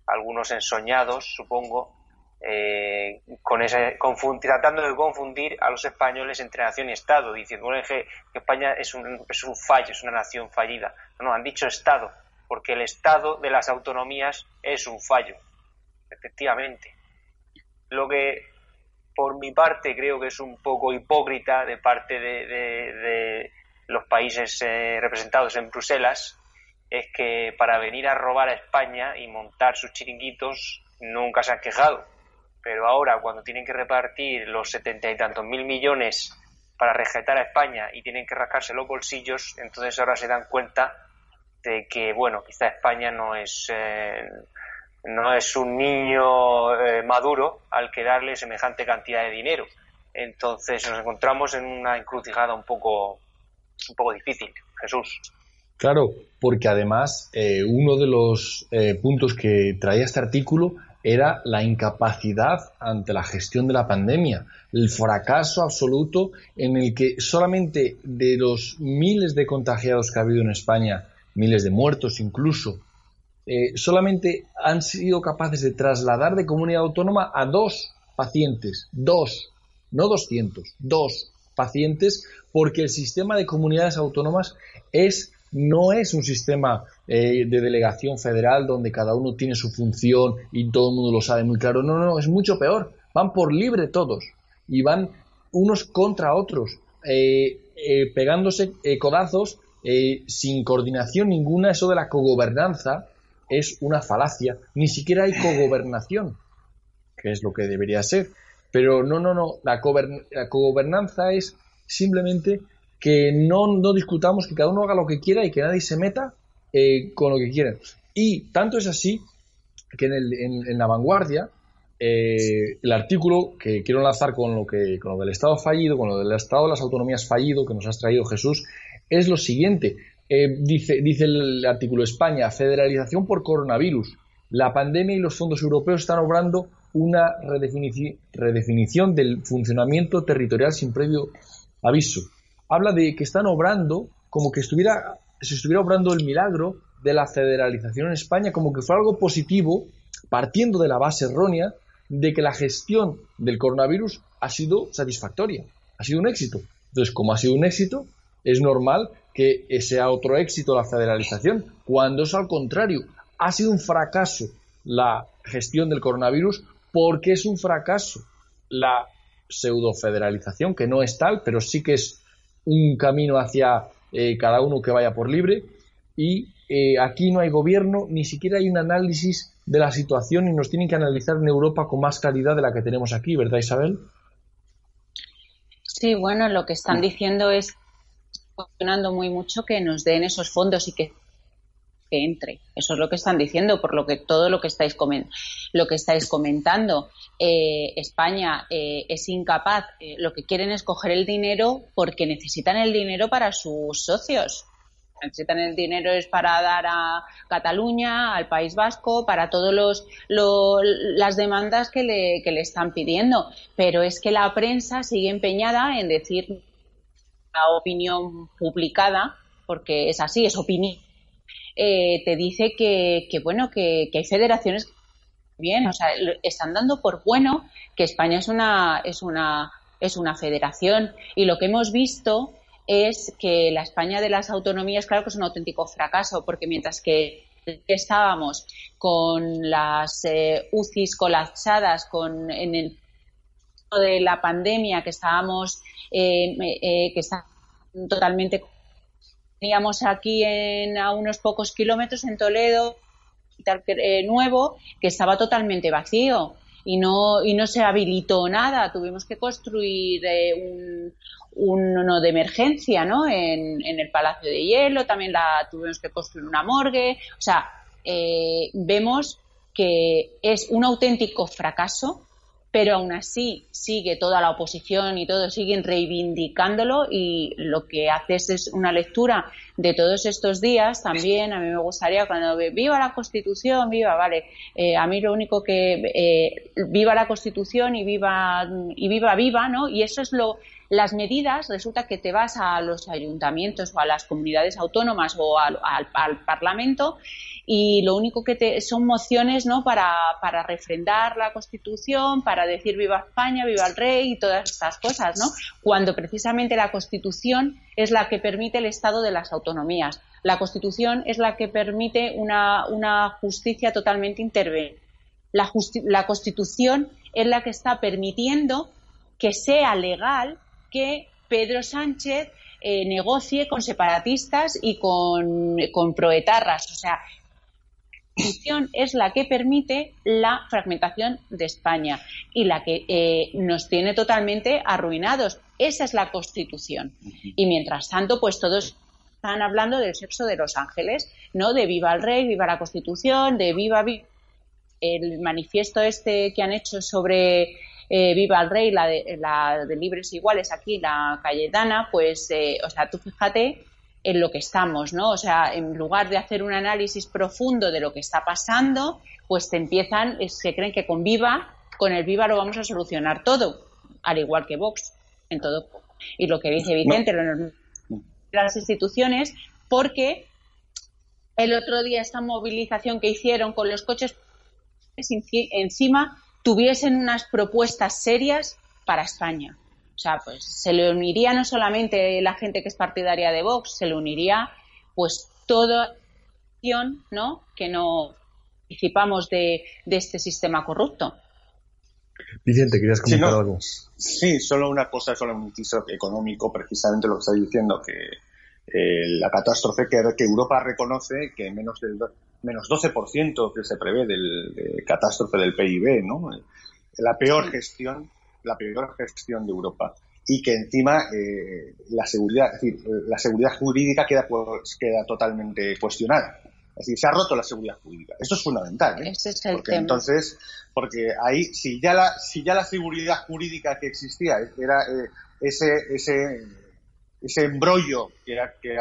D: algunos ensoñados, supongo, eh, con ese, tratando de confundir a los españoles entre nación y Estado, diciendo que, España es un, es un fallo, es una nación fallida. no, han dicho Estado, porque el Estado de las autonomías es un fallo, efectivamente. Lo que por mi parte creo que es un poco hipócrita de parte de, los países eh, representados en Bruselas es que para venir a robar a España y montar sus chiringuitos nunca se han quejado. Pero ahora, cuando tienen que repartir los setenta y tantos mil millones para rescatar a España y tienen que rascarse los bolsillos, entonces ahora se dan cuenta de que, bueno, quizá España no es, eh, no es un niño eh, maduro al que darle semejante cantidad de dinero. Entonces nos encontramos en una encrucijada un poco, un poco difícil. Jesús.
B: Claro, porque además eh, uno de los puntos que traía este artículo era la incapacidad ante la gestión de la pandemia, el fracaso absoluto en el que solamente de los miles de contagiados que ha habido en España, miles de muertos incluso, eh, solamente han sido capaces de trasladar de comunidad autónoma a dos pacientes, dos, no doscientos, dos pacientes, porque el sistema de comunidades autónomas es no es un sistema eh, de delegación federal donde cada uno tiene su función y todo el mundo lo sabe muy claro. No, no, es mucho peor. Van por libre todos y van unos contra otros, eh, pegándose codazos sin coordinación ninguna. Eso de la cogobernanza es una falacia. Ni siquiera hay cogobernación, que es lo que debería ser. Pero no, no, no. La, cogobernanza es simplemente que no, no discutamos, que cada uno haga lo que quiera y que nadie se meta eh, con lo que quiera. Y tanto es así que en, la vanguardia, eh, el artículo que quiero enlazar con lo, que, con lo del Estado fallido, con lo del Estado de las autonomías fallido que nos has traído Jesús, es lo siguiente. Eh, dice, dice el artículo España, federalización por coronavirus. La pandemia y los fondos europeos están obrando una redefinición del funcionamiento territorial sin previo aviso habla de que están obrando como que estuviera, se estuviera obrando el milagro de la federalización en España, como que fue algo positivo, partiendo de la base errónea de que la gestión del coronavirus ha sido satisfactoria, ha sido un éxito. Entonces, como ha sido un éxito, es normal que sea otro éxito la federalización, cuando es al contrario, ha sido un fracaso la gestión del coronavirus porque es un fracaso la pseudo-federalización, que no es tal, pero sí que es un camino hacia eh, cada uno que vaya por libre. Y eh, aquí no hay gobierno, ni siquiera hay un análisis de la situación y nos tienen que analizar en Europa con más calidad de la que tenemos aquí, ¿verdad Isabel?
E: Sí, bueno, lo que están diciendo es funcionando muy mucho que nos den esos fondos y que entre. Eso es lo que están diciendo, por lo que todo lo que estáis, lo que estáis comentando. Eh, España eh, es incapaz, eh, lo que quieren es coger el dinero porque necesitan el dinero para sus socios. Necesitan el dinero es para dar a Cataluña, al País Vasco, para todas los, las demandas que le, que le están pidiendo. Pero es que la prensa sigue empeñada en decir opinión publicada, porque es así, es opinión eh, te dice que, bueno, que, hay federaciones bien, o sea, están dando por bueno que España es una, es una, es una federación. Y lo que hemos visto es que la España de las autonomías, claro que es un auténtico fracaso, porque mientras que estábamos con las eh, UCIs colapsadas, con en el de la pandemia que estábamos eh, que está totalmente teníamos aquí en, a unos pocos kilómetros en Toledo, eh, nuevo, que estaba totalmente vacío y no, y no se habilitó nada. Tuvimos que construir eh, un, uno de emergencia ¿no? En, en, el Palacio de Hielo, también la, tuvimos que construir una morgue. O sea, eh, vemos que es un auténtico fracaso pero aún así sigue toda la oposición y todos siguen reivindicándolo y lo que haces es una lectura de todos estos días también. A mí me gustaría cuando viva la Constitución, viva, vale, eh, a mí lo único que eh, viva la Constitución y viva y viva viva, ¿no? Y eso es lo las medidas, resulta que te vas a los ayuntamientos o a las comunidades autónomas o al, al Parlamento y lo único que te, son mociones ¿no? para, para refrendar la Constitución, para decir viva España, viva el rey y todas estas cosas, ¿no? cuando precisamente la Constitución es la que permite el Estado de las autonomías. La Constitución es la que permite una, una justicia totalmente intervenida. La, la Constitución es la que está permitiendo que sea legal que Pedro Sánchez eh, negocie con separatistas y con, con proetarras. O sea, Constitución es la que permite la fragmentación de España y la que eh, nos tiene totalmente arruinados. Esa es la Constitución. Y mientras tanto, pues todos están hablando del sexo de los ángeles, ¿no? De viva el rey, viva la Constitución, de viva, el manifiesto este que han hecho sobre eh, Viva el Rey, la de, la de Libres Iguales aquí, la Cayetana, pues, eh, o sea, tú fíjate en lo que estamos, ¿no? O sea, en lugar de hacer un análisis profundo de lo que está pasando, pues te empiezan, se creen que con Viva, con el Viva lo vamos a solucionar todo, al igual que Vox, en todo. Y lo que dice Vicente, las instituciones, porque el otro día esta movilización que hicieron con los coches encima tuviesen unas propuestas serias para España. O sea, pues se le uniría no solamente la gente que es partidaria de Vox, se le uniría pues toda ¿no? que no participamos de, este sistema corrupto.
B: Vicente, ¿querías comentar algo?
C: Sí, solo una cosa, solo un inciso económico, precisamente lo que estáis diciendo, que eh, la catástrofe que, que, Europa reconoce que menos del menos 12% que se prevé del de catástrofe del PIB, ¿no? La peor gestión la peor gestión de Europa y que encima eh, la seguridad, es decir, la seguridad jurídica queda, pues, queda totalmente cuestionada. Es decir, se ha roto la seguridad jurídica. Esto es fundamental. ¿eh?
E: es el
C: porque entonces, porque ahí, si ya la, si ya la seguridad jurídica que existía era eh, ese, ese, ese embrollo que, que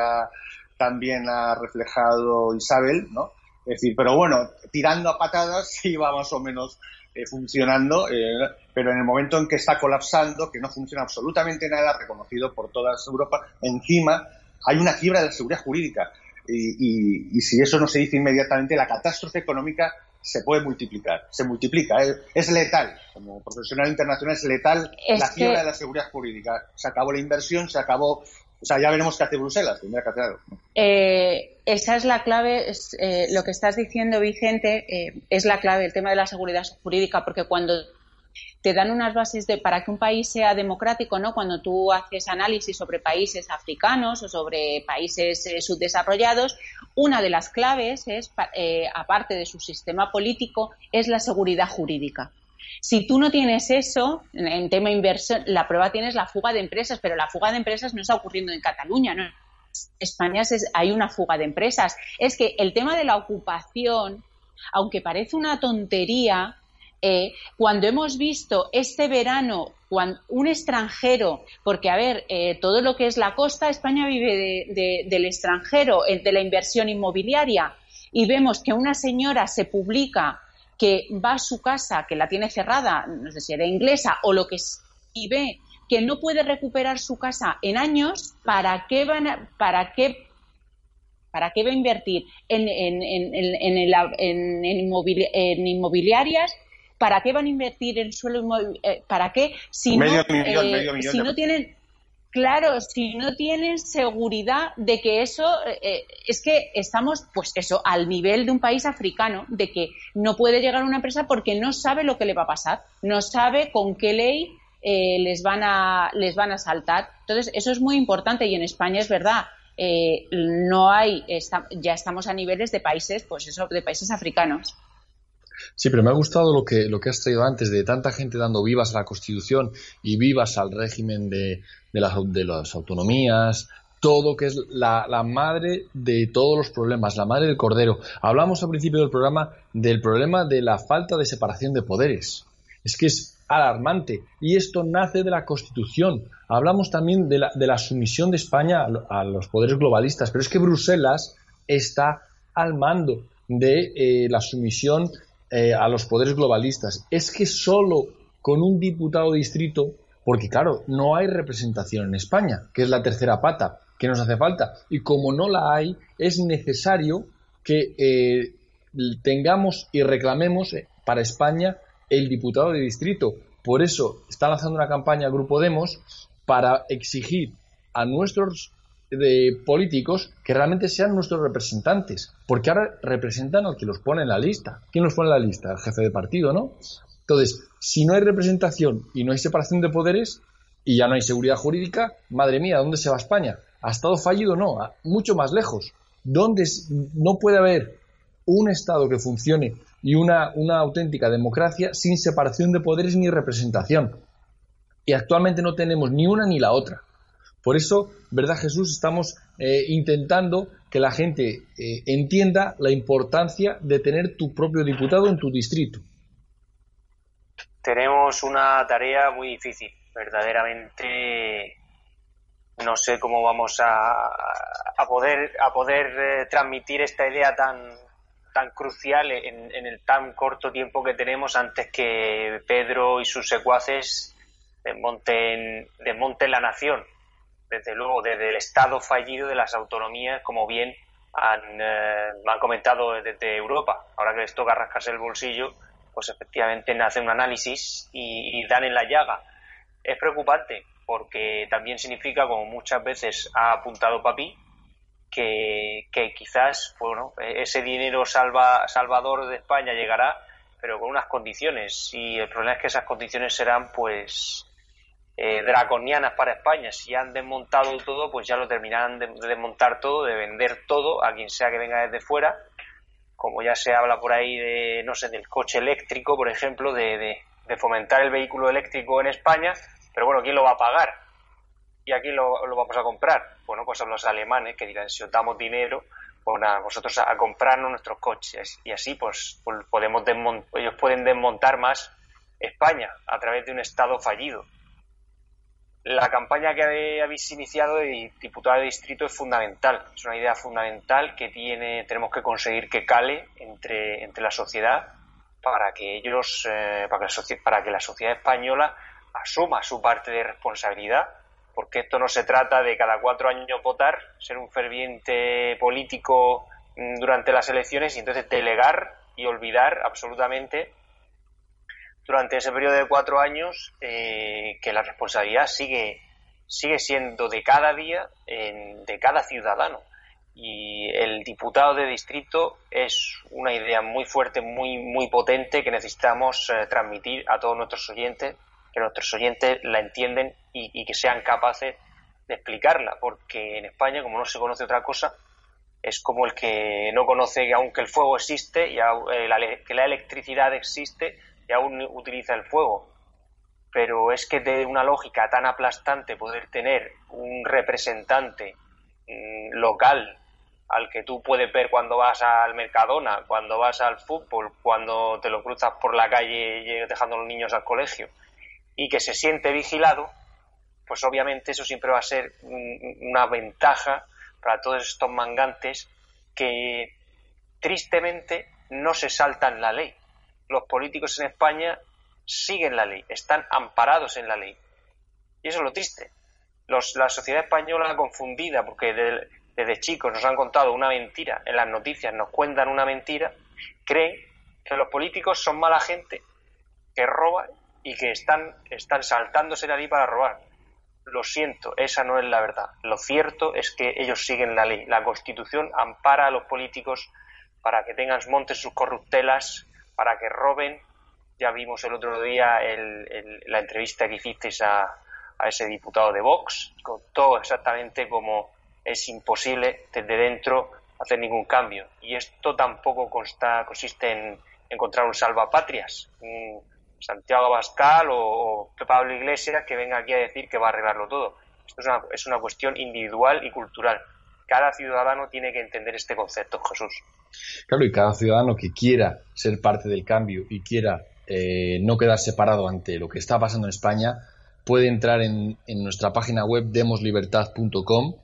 C: también ha reflejado Isabel, ¿no? Es decir, pero bueno, tirando a patadas iba más o menos eh, funcionando, eh, pero en el momento en que está colapsando, que no funciona absolutamente nada, reconocido por toda Europa, encima hay una quiebra de la seguridad jurídica. Y, si eso no se dice inmediatamente, la catástrofe económica se puede multiplicar, se multiplica, es, letal. Como profesional internacional es letal la quiebra de la seguridad jurídica. Se acabó la inversión, se acabó o sea, ya veremos qué hace Bruselas, tendrá que hacer
E: eh, esa es la clave, eh, lo que estás diciendo, Vicente, eh, es la clave, el tema de la seguridad jurídica, porque cuando te dan unas bases de para que un país sea democrático, ¿no? Cuando tú haces análisis sobre países africanos o sobre países subdesarrollados, una de las claves es, aparte de su sistema político, es la seguridad jurídica. Si tú no tienes eso, en tema inversión, la prueba tienes la fuga de empresas, pero la fuga de empresas no está ocurriendo en Cataluña, ¿no? España hay una fuga de empresas. Es que el tema de la ocupación, aunque parece una tontería, eh, cuando hemos visto este verano un extranjero, porque a ver, eh, todo lo que es la costa, España vive del extranjero, de la inversión inmobiliaria, y vemos que una señora se publica que va a su casa, que la tiene cerrada, no sé si era inglesa o lo que es, y ve que no puede recuperar su casa en años, ¿para qué van para qué ¿Para qué va a invertir en, en, en, en, inmobiliarias? ¿Para qué van a invertir en suelo inmobiliario? Eh, ¿Para qué? Si no, eh, si no tienen Claro, si no tienen seguridad de que eso, eh, eh, es que estamos, pues eso, al nivel de un país africano, de que no puede llegar una empresa porque no sabe lo que le va a pasar, no sabe con qué ley eh, les van a les van a saltar. Entonces, eso es muy importante y en España es verdad. no hay, ya estamos a niveles de países, pues eso, de países africanos.
B: Sí, pero me ha gustado lo que, lo que has traído antes, de tanta gente dando vivas a la Constitución y vivas al régimen de, de, las, de las autonomías, todo que es la, la, madre de todos los problemas, la madre del cordero. Hablamos al principio del programa del problema de la falta de separación de poderes. Es que es alarmante y esto nace de la Constitución. Hablamos también de la, de la sumisión de España a, los poderes globalistas, pero es que Bruselas está al mando de eh, la sumisión eh, a los poderes globalistas. Es que solo con un diputado distrito, porque claro, no hay representación en España, que es la tercera pata que nos hace falta. Y como no la hay, es necesario que eh, tengamos y reclamemos eh, para España el diputado de distrito. Por eso está lanzando una campaña Grupo Demos para exigir a nuestros de políticos que realmente sean nuestros representantes, porque ahora representan al que los pone en la lista. ¿Quién los pone en la lista? El jefe de partido, ¿no? Entonces, si no hay representación y no hay separación de poderes y ya no hay seguridad jurídica, madre mía, ¿dónde se va España? a Estado fallido no, mucho más lejos, donde no puede haber un Estado que funcione y una, una auténtica democracia sin separación de poderes ni representación. Y actualmente no tenemos ni una ni la otra. Por eso, ¿verdad Jesús? Estamos eh, intentando que la gente eh, entienda la importancia de tener tu propio diputado en tu distrito.
D: Tenemos una tarea muy difícil, verdaderamente no sé cómo vamos a, a poder a poder eh, transmitir esta idea tan tan crucial en, en, el tan corto tiempo que tenemos antes que Pedro y sus secuaces desmonten, desmonten la nación desde luego desde el estado fallido de las autonomías como bien han, eh, han comentado desde Europa ahora que les toca rascarse el bolsillo pues efectivamente hacen un análisis y, y dan en la llaga es preocupante porque también significa, como muchas veces ha apuntado Papi, que, quizás bueno, ese dinero salva, salvador de España llegará, pero con unas condiciones. Y el problema es que esas condiciones serán, pues, eh, draconianas para España. Si han desmontado todo, pues ya lo terminarán de, desmontar todo, de vender todo a quien sea que venga desde fuera. Como ya se habla por ahí de, no sé, del coche eléctrico, por ejemplo, de fomentar el vehículo eléctrico en España pero bueno, ¿quién lo va a pagar? ¿Y a quién lo, vamos a comprar? Bueno, pues a los alemanes que dirán, si os damos dinero, pues a vosotros a, comprarnos nuestros coches. Y así pues, pues podemos ellos pueden desmontar más España a través de un Estado fallido. La campaña que habéis iniciado de diputado de distrito es fundamental, es una idea fundamental que tiene, tenemos que conseguir que cale entre, entre la sociedad para que ellos, eh, para, que para que la sociedad española asuma su parte de responsabilidad, porque esto no se trata de cada cuatro años votar, ser un ferviente político mm, durante las elecciones y entonces delegar y olvidar absolutamente durante ese periodo de cuatro años eh, que la responsabilidad sigue, sigue siendo de cada día, de cada ciudadano. Y el diputado de distrito es una idea muy fuerte, muy, muy potente que necesitamos eh, transmitir a todos nuestros oyentes que nuestros oyentes la entienden y, que sean capaces de explicarla, porque en España, como no se conoce otra cosa, es como el que no conoce que aunque el fuego existe, y eh, que la electricidad existe y aún utiliza el fuego. Pero es que de una lógica tan aplastante poder tener un representante mm, local al que tú puedes ver cuando vas al Mercadona, cuando vas al fútbol, cuando te lo cruzas por la calle dejando a los niños al colegio, y que se siente vigilado, pues obviamente eso siempre va a ser una ventaja para todos estos mangantes que tristemente no se saltan la ley. Los políticos en España siguen la ley, están amparados en la ley. Y eso es lo triste. la sociedad española confundida, porque desde chicos nos han contado una mentira, en las noticias nos cuentan una mentira, cree que los políticos son mala gente, que roban y que están, están saltándose la ley para robar. Lo siento, esa no es la verdad. Lo cierto es que ellos siguen la ley. La Constitución ampara a los políticos para que tengan montes sus corruptelas, para que roben. Ya vimos el otro día la entrevista que hicisteis a, ese diputado de Vox, todo exactamente como es imposible desde dentro hacer ningún cambio. Y esto tampoco consta, consiste en encontrar un salvapatrias, un, Santiago Abascal o, Pablo Iglesias que venga aquí a decir que va a arreglarlo todo. Esto es una, es una cuestión individual y cultural. Cada ciudadano tiene que entender este concepto, Jesús.
B: Claro, y cada ciudadano que quiera ser parte del cambio y quiera eh, no quedar separado ante lo que está pasando en España, puede entrar en, nuestra página web demoslibertad.com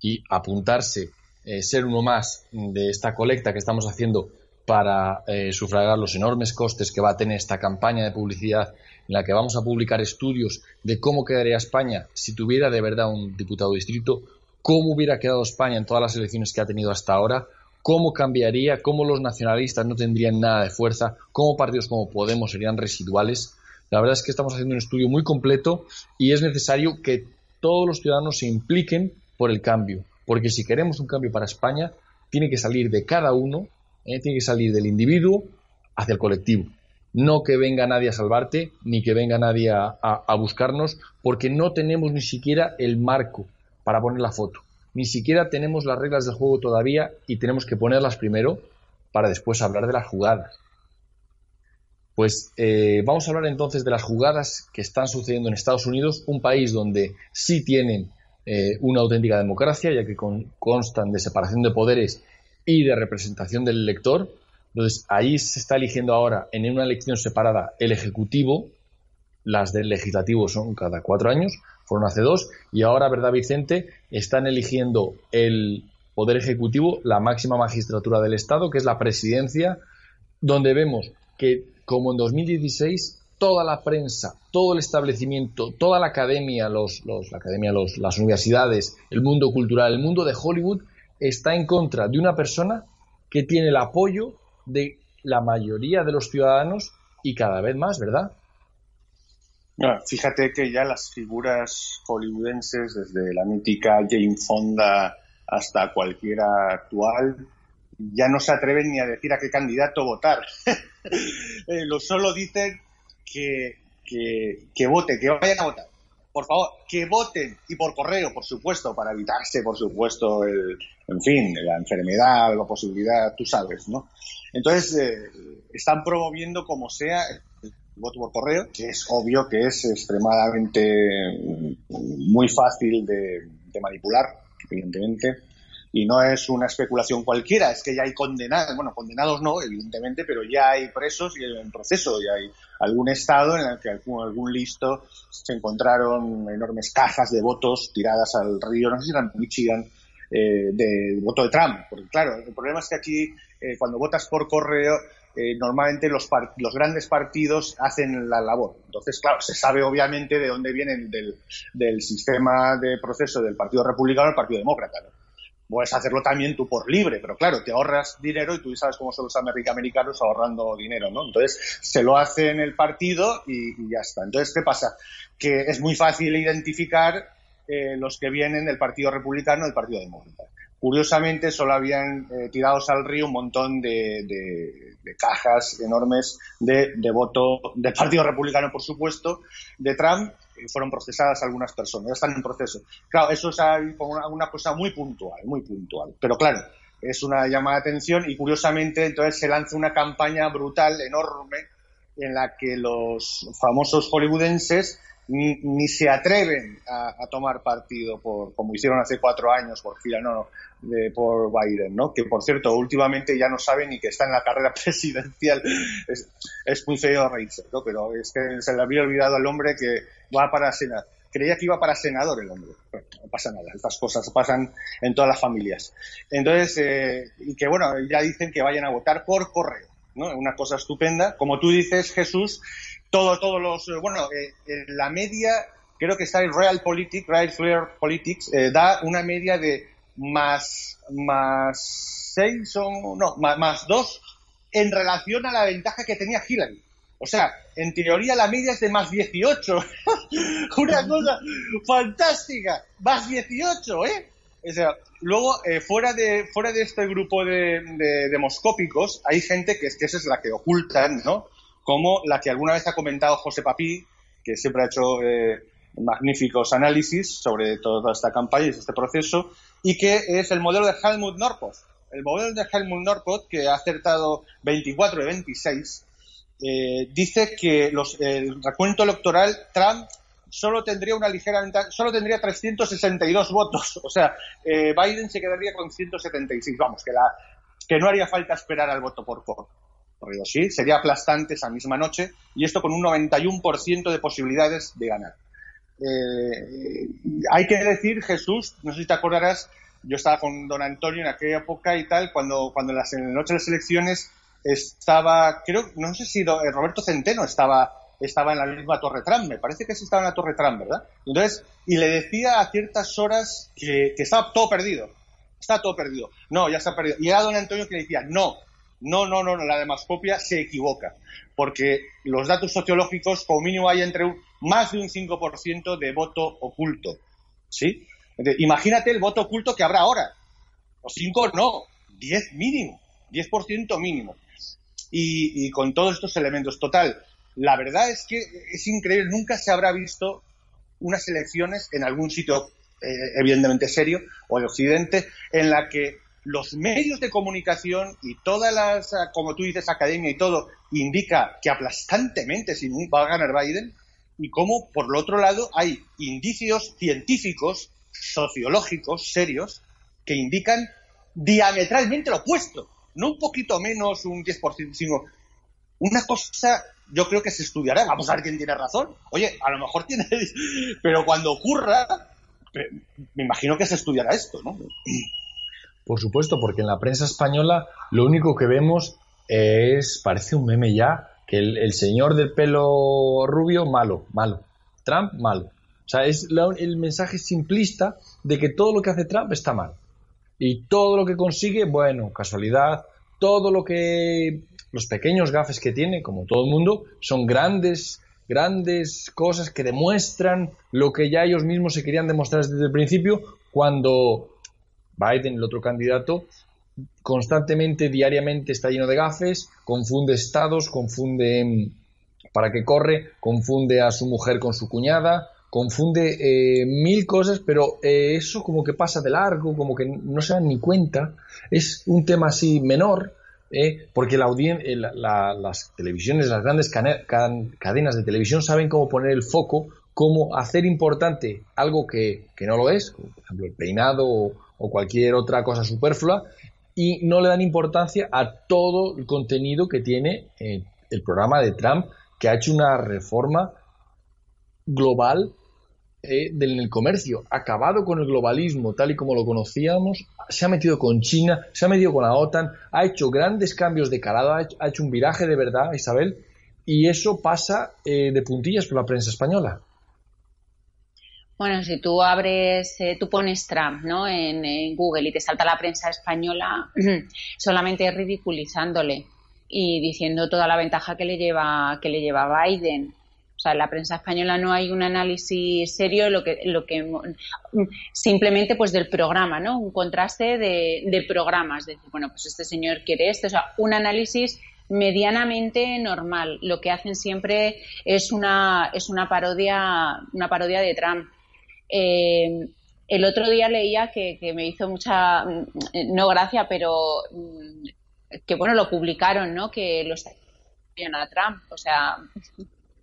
B: y apuntarse, eh, ser uno más de esta colecta que estamos haciendo para eh, sufragar los enormes costes que va a tener esta campaña de publicidad en la que vamos a publicar estudios de cómo quedaría España si tuviera de verdad un diputado distrito, cómo hubiera quedado España en todas las elecciones que ha tenido hasta ahora, cómo cambiaría, cómo los nacionalistas no tendrían nada de fuerza, cómo partidos como Podemos serían residuales. La verdad es que estamos haciendo un estudio muy completo y es necesario que todos los ciudadanos se impliquen por el cambio, porque si queremos un cambio para España, tiene que salir de cada uno ¿eh? tiene que salir del individuo hacia el colectivo. No que venga nadie a salvarte, ni que venga nadie a, buscarnos, porque no tenemos ni siquiera el marco para poner la foto. ni siquiera tenemos las reglas del juego todavía y tenemos que ponerlas primero para después hablar de las jugadas. Pues eh, vamos a hablar entonces de las jugadas que están sucediendo en Estados Unidos, un país donde sí tienen eh, una auténtica democracia, ya que constan de separación de poderes y de representación del elector. Entonces, ahí se está eligiendo ahora, en una elección separada, el Ejecutivo, las del Legislativo son cada cuatro años, fueron hace dos, y ahora, ¿verdad, Vicente? Están eligiendo el Poder Ejecutivo, la máxima magistratura del Estado, que es la presidencia, donde vemos que como en 2016 toda la prensa, todo el establecimiento, toda la academia, los, la academia, los, las universidades, el mundo cultural, el mundo de Hollywood está en contra de una persona que tiene el apoyo de la mayoría de los ciudadanos y cada vez más, ¿verdad?
C: Fíjate que ya las figuras hollywoodenses, desde la mítica Jane Fonda hasta cualquiera actual, ya no se atreven ni a decir a qué candidato votar. Eh, lo solo dicen que, que, que voten, que vayan a votar. Por favor, que voten y por correo, por supuesto, para evitarse, por supuesto, el, en fin, la enfermedad, la posibilidad, tú sabes, ¿no? Entonces, eh, están promoviendo como sea voto por correo, que es obvio que es extremadamente mm, muy fácil de, manipular, evidentemente. Y no es una especulación cualquiera, es que ya hay condenados, bueno, condenados no, evidentemente, pero ya hay presos y en proceso, ya hay algún estado en el que algún, listo se encontraron enormes cajas de votos tiradas al río, no sé si era en Michigan, eh, de voto de Trump, porque claro, el problema es que aquí eh, cuando votas por correo eh, normalmente los, los, grandes partidos hacen la labor. Entonces, claro, se sabe obviamente de dónde vienen del, del sistema de proceso del Partido Republicano al Partido Demócrata. puedes hacerlo también tú por libre, pero claro, te ahorras dinero y tú sabes cómo son los americanos ahorrando dinero, ¿no? Entonces, se lo hace en el partido y, ya está. Entonces, ¿qué pasa? Que es muy fácil identificar eh, los que vienen del Partido Republicano y del Partido Demócrata. Curiosamente, solo habían eh, tirados al río un montón de, cajas enormes de, voto del Partido Republicano, por supuesto, de Trump fueron procesadas algunas personas, ya están en proceso. Claro, eso es una, cosa muy puntual, muy puntual. Pero claro, es una llamada de atención y curiosamente entonces se lanza una campaña brutal, enorme, en la que los famosos hollywoodenses ni, se atreven a, tomar partido por, como hicieron hace cuatro años por fila, no, de, por Biden, ¿no? Que por cierto, últimamente ya no saben ni que está en la carrera presidencial. Es, es muy feo reírse, ¿no? Pero es que se le había olvidado al hombre que va para senador. Creía que iba para senador el hombre. no pasa nada, estas cosas pasan en todas las familias. Entonces, eh, y que bueno, ya dicen que vayan a votar por correo, ¿no? Una cosa estupenda. Como tú dices, Jesús, todo, todos los, eh, bueno, eh, la media, creo que está el Real Politics, Real Politics, eh, da una media de más, más seis o, no, más, más dos en relación a la ventaja que tenía Hillary. O sea, en teoría la media es de más 18. Una cosa fantástica. Más 18, ¿eh? O sea, luego, fuera, de, fuera de este grupo de, de demoscópicos, hay gente que es que esa es la que ocultan, ¿no? Como la que alguna vez ha comentado José Papí, que siempre ha hecho eh, magníficos análisis sobre toda esta campaña y este proceso, y que es el modelo de Helmut Norpoth. El modelo de Helmut Norpoth, que ha acertado 24 de 26, eh, dice que los, el recuento electoral Trump solo tendría una ligera ventaja, solo tendría 362 votos. O sea, eh, Biden se quedaría con 176. Vamos, que, la, que no haría falta esperar al voto por sí, sería aplastante esa misma noche y esto con un 91% de posibilidades de ganar. Eh, hay que decir, Jesús, no sé si te acordarás, yo estaba con don Antonio en aquella época y tal, cuando, cuando en, las, en la noche de las elecciones estaba, creo, no sé si eh, Roberto Centeno estaba, estaba en la misma Torre Trump, me parece que sí estaba en la Torre Trump, ¿verdad? Entonces, y le decía a ciertas horas que, que estaba todo perdido, está todo perdido, no, ya está perdido. Y era don Antonio que le decía, no, no, no, no, la demoscopia se equivoca, porque los datos sociológicos, como mínimo, hay entre más de un 5% de voto oculto. ¿Sí? Imagínate el voto oculto que habrá ahora. O 5 no, 10 mínimo, 10% mínimo. Y, y con todos estos elementos, total, la verdad es que es increíble, nunca se habrá visto unas elecciones en algún sitio eh, evidentemente serio, o de Occidente, en la que los medios de comunicación y todas las, como tú dices, academia y todo, indica que aplastantemente sin va a ganar Biden, y cómo, por el otro lado, hay indicios científicos, sociológicos, serios, que indican diametralmente lo opuesto. No un poquito menos, un 10%, sino una cosa, yo creo que se estudiará. Vamos a ver quién tiene razón. Oye, a lo mejor tiene. Pero cuando ocurra, me imagino que se estudiará esto, ¿no?
B: Por supuesto, porque en la prensa española lo único que vemos es, parece un meme ya, que el, señor del pelo rubio, malo, malo. Trump, malo. O sea, es el mensaje simplista de que todo lo que hace Trump está mal. Y todo lo que consigue, bueno, casualidad, todo lo que los pequeños gafes que tiene, como todo el mundo, son grandes, grandes cosas que demuestran lo que ya ellos mismos se querían demostrar desde el principio, cuando Biden, el otro candidato, constantemente, diariamente está lleno de gafes, confunde estados, confunde mm, para qué corre, confunde a su mujer con su cuñada, confunde eh, mil cosas, pero eh, eso como que pasa de largo, como que no se dan ni cuenta, es un tema así menor, eh, porque la las televisiones, las grandes cadenas de televisión saben cómo poner el foco, cómo hacer importante algo que, no lo es, por ejemplo el peinado o, cualquier otra cosa superflua, y no le dan importancia a todo el contenido que tiene el programa de Trump, que ha hecho una reforma global eh, del comercio, ha acabado con el globalismo tal y como lo conocíamos, se ha metido con China, se ha metido con la OTAN, ha hecho grandes cambios de calado, ha hecho, un viraje de verdad, Isabel, y eso pasa eh, de puntillas por la prensa española.
E: Bueno, si tú abres, eh, tú pones Trump ¿no? En, Google y te salta la prensa española solamente ridiculizándole y diciendo toda la ventaja que le lleva que le lleva Biden o sea, en la prensa española no hay un análisis serio, lo que, lo que simplemente pues del programa, ¿no? Un contraste de, de programas, decir, bueno, pues este señor quiere esto, o sea, un análisis medianamente normal. Lo que hacen siempre es una, es una parodia, una parodia de Trump. Eh, el otro día leía que, me hizo mucha, no gracia, pero que bueno, lo publicaron, ¿no? Que los a Trump, o sea,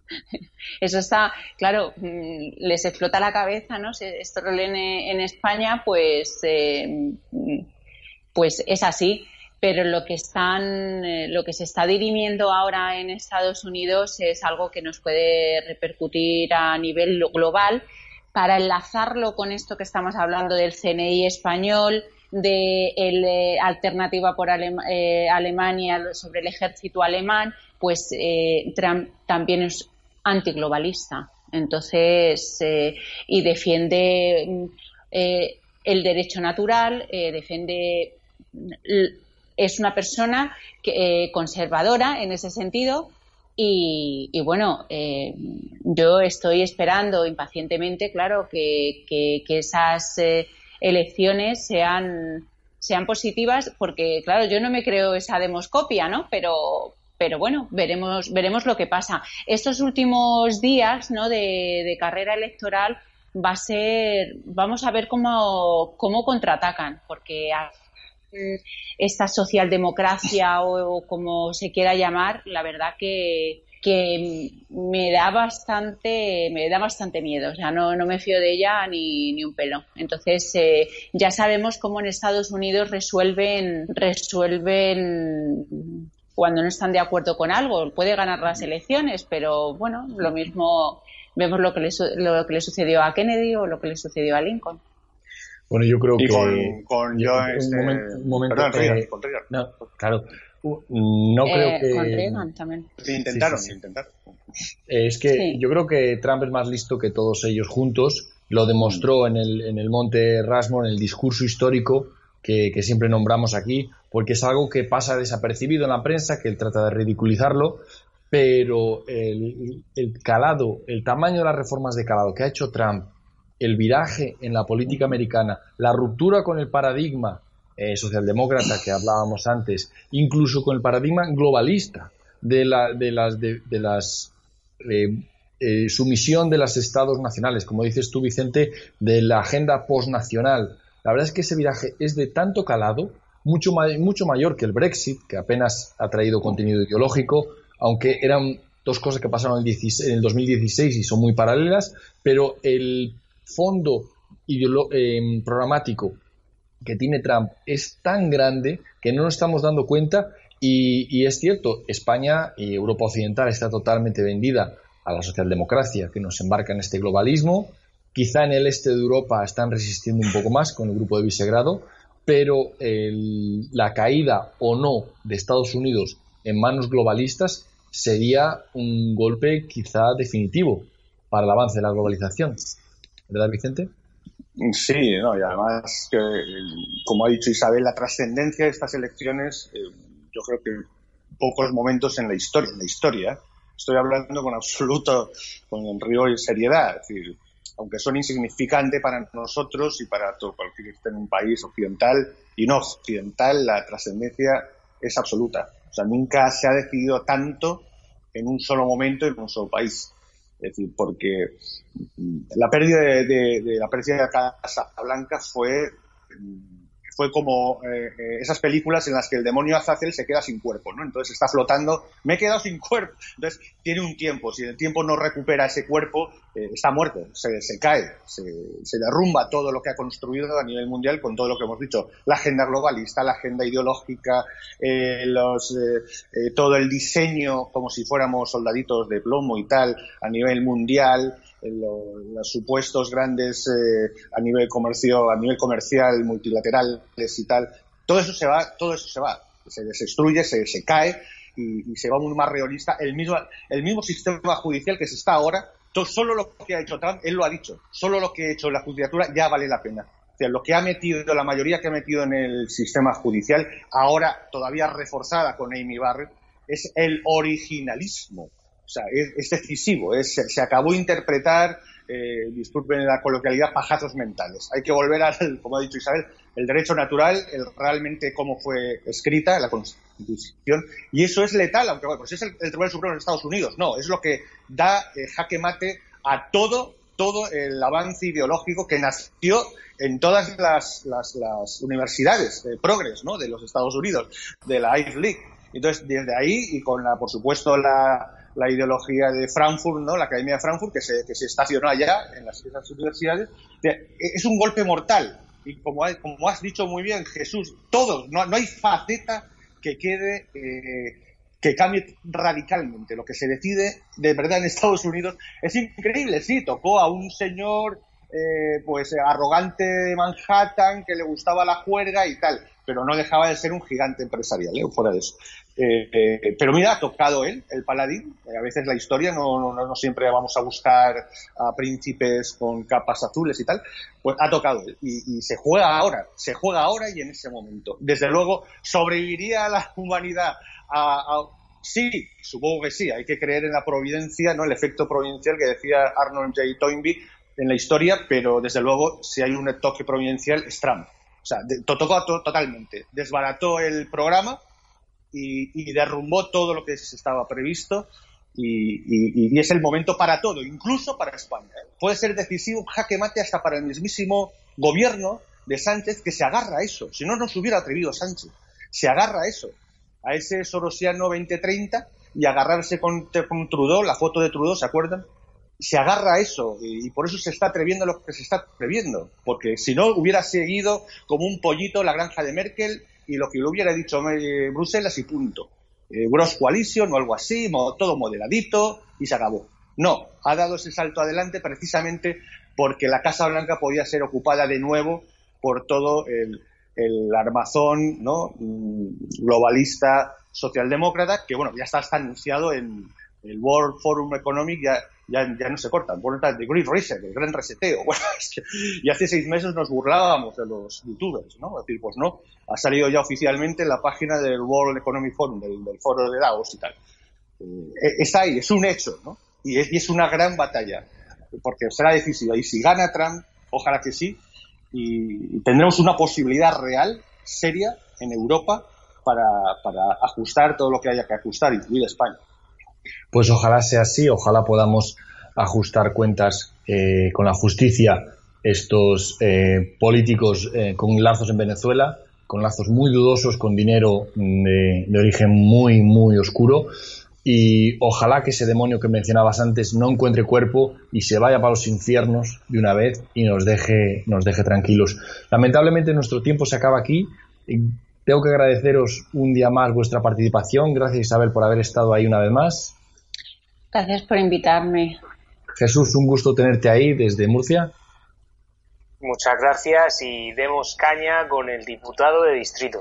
E: Eso está, claro, mm, les explota la cabeza, ¿no? Si esto lo en España, pues, eh, pues es así. Pero lo que están, eh, lo que se está dirimiendo ahora en Estados Unidos es algo que nos puede repercutir a nivel global. Para enlazarlo con esto que estamos hablando del CNI español, de la eh, alternativa por Alemania sobre el ejército alemán, pues Trump también es antiglobalista. Entonces, eh, y defiende mm, eh, el derecho natural, eh, defiende. Es una persona conservadora en ese sentido. Y, bueno, yo estoy esperando impacientemente, claro, que, que esas elecciones sean, sean positivas, porque, claro, yo no me creo esa demoscopia, ¿no? Pero, pero bueno, veremos, veremos lo que pasa. Estos últimos días ¿no? de, carrera electoral va a ser, vamos a ver cómo, cómo contraatacan, porque esta socialdemocracia o, como se quiera llamar, la verdad que, me da bastante me da bastante miedo o sea no, no me fío de ella ni, ni un pelo entonces eh, ya sabemos cómo en Estados Unidos resuelven resuelven cuando no están de acuerdo con algo. Puede ganar las elecciones, pero bueno, lo mismo vemos lo que le, lo que le sucedió a Kennedy o lo que le sucedió a Lincoln.
B: Bueno, yo creo que.
C: Con, con este...
B: un momento, no, claro. No creo
E: eh,
B: que.
E: Con Reagan también.
C: intentaron, intentaron.
B: Es que yo creo que Trump es más listo que todos ellos juntos. Lo demostró en el, en el Monte Rasmore, en el discurso histórico que, que siempre nombramos aquí porque es algo que pasa desapercibido en la prensa, que él trata de ridiculizarlo, pero el, calado, el tamaño de las reformas de calado que ha hecho Trump, el viraje en la política americana, la ruptura con el paradigma eh, socialdemócrata que hablábamos antes, incluso con el paradigma globalista de, la, de las, de, las eh, eh, sumisión de los estados nacionales, como dices tú, Vicente, de la agenda postnacional. La verdad es que ese viraje es de tanto calado, mucho, mucho mayor que el Brexit, que apenas ha traído contenido ideológico, aunque eran dos cosas que pasaron en el 2016 y son muy paralelas, pero el fondo eh, programático que tiene Trump es tan grande que no nos estamos dando cuenta y, es cierto, España y Europa Occidental está totalmente vendida a la socialdemocracia que nos embarca en este globalismo. Quizá en el este de Europa están resistiendo un poco más con el grupo de Visegrado, pero la caída o no de Estados Unidos en manos globalistas sería un golpe quizá definitivo para el avance de la globalización. ¿Verdad, Vicente?
C: Sí, no, y además, como ha dicho Isabel, la trascendencia de estas elecciones, eh, yo creo que pocos momentos en la historia, en la historia, estoy hablando con absoluto, con rigor y seriedad, es decir, aunque son insignificantes para nosotros y para todo cualquier que esté en un país occidental y no occidental, la trascendencia es absoluta. O sea, nunca se ha decidido tanto en un solo momento en un solo país. Es decir, porque la pérdida de, la pérdida de Casa Blanca fue fue como eh, eh, esas películas en las que el demonio Azazel se queda sin cuerpo, ¿no? Entonces está flotando, me he quedado sin cuerpo. Entonces tiene un tiempo, si el tiempo no recupera ese cuerpo, eh, está muerto, se, cae, se, se, derrumba todo lo que ha construido a nivel mundial con todo lo que hemos dicho, la agenda globalista, la agenda ideológica, los, todo el diseño como si fuéramos soldaditos de plomo y tal a nivel mundial, los, supuestos grandes eh, a nivel comercio, a nivel comercial, multilaterales y tal, todo eso se va, todo eso se va, se destruye, se, se cae y, se va muy más realista. El mismo, el mismo sistema judicial que se está ahora, todo, solo lo que ha hecho Trump, él lo ha dicho, solo lo que ha hecho la judicatura ya vale la pena. O sea, lo que ha metido, la mayoría que ha metido en el sistema judicial, ahora todavía reforzada con Amy Barrett, es el originalismo o sea, es, decisivo, se, acabó de interpretar, eh, disculpen la coloquialidad, pajazos mentales. Hay que volver al, como ha dicho Isabel, el derecho natural, el, realmente cómo fue escrita la Constitución, y eso es letal, aunque bueno, pues es el, Tribunal Supremo de Estados Unidos, no, es lo que da eh, jaque mate a todo todo el avance ideológico que nació en todas las, universidades de progres ¿no? de los Estados Unidos, de la Ivy League. Entonces, desde ahí, y con, la, por supuesto, la, la ideología de Frankfurt, ¿no? la Academia de Frankfurt, que se, que se estacionó allá en las universidades, es un golpe mortal. Y como, como has dicho muy bien, Jesús, todos, no, no hay faceta que quede, eh, que cambie radicalmente. Lo que se decide de verdad en Estados Unidos es increíble. Sí, tocó a un señor eh, pues arrogante de Manhattan que le gustaba la juerga y tal, pero no dejaba de ser un gigante empresarial, ¿eh? fuera de eso. Eh, eh, pero mira, ha tocado él, el paladín. Eh, a veces la historia no, siempre vamos a buscar a príncipes con capas azules y tal. Pues ha tocado él. Y, se juega ahora, se juega ahora y en ese momento. Desde luego, ¿sobreviviría la humanidad a, Sí, supongo que sí. Hay que creer en la providencia, no el efecto providencial que decía Arnold J. Toynbee en la historia, pero desde luego, si hay un toque providencial, es Trump. O sea, tocó totalmente. Desbarató el programa y, derrumbó todo lo que estaba previsto y, es el momento para todo, incluso para España. Puede ser decisivo, jaque mate hasta para el mismísimo gobierno de Sánchez que se agarra a eso. Si no, no se hubiera atrevido Sánchez. Se agarra a eso, a ese Sorosiano 2030 y agarrarse con, con Trudeau, la foto de Trudeau, ¿se acuerdan? Se agarra a eso y, por eso se está atreviendo lo que se está atreviendo, porque si no hubiera seguido como un pollito la granja de Merkel y lo que le hubiera dicho eh, Bruselas y punto. Eh, Gross Coalition o algo así, todo moderadito y se acabó. No, ha dado ese salto adelante precisamente porque la Casa Blanca podía ser ocupada de nuevo por todo el, armazón ¿no? Mm, globalista socialdemócrata, que bueno, ya está, está anunciado en el World Forum Economic, ya, ya, ya no se cortan. Por el Great Reset, el gran reseteo. Bueno, y hace seis meses nos burlábamos de los youtubers, ¿no? Es decir, pues no, ha salido ya oficialmente en la página del World Economic Forum, del, foro de Davos y tal. Eh, está ahí, es un hecho, ¿no? Y es, es, una gran batalla, porque será decisiva. Y si gana Trump, ojalá que sí, y, tendremos una posibilidad real, seria, en Europa para, para ajustar todo lo que haya que ajustar, incluida España.
B: Pues ojalá sea así, ojalá podamos ajustar cuentas eh, con la justicia estos eh, políticos eh, con lazos en Venezuela, con lazos muy dudosos, con dinero de, de, origen muy, muy oscuro. Y ojalá que ese demonio que mencionabas antes no encuentre cuerpo y se vaya para los infiernos de una vez y nos deje, nos deje tranquilos. Lamentablemente nuestro tiempo se acaba aquí. Tengo que agradeceros un día más vuestra participación. Gracias Isabel por haber estado ahí una vez más.
F: Gracias por invitarme.
B: Jesús, un gusto tenerte ahí desde Murcia.
D: Muchas gracias y demos caña con el diputado de distrito.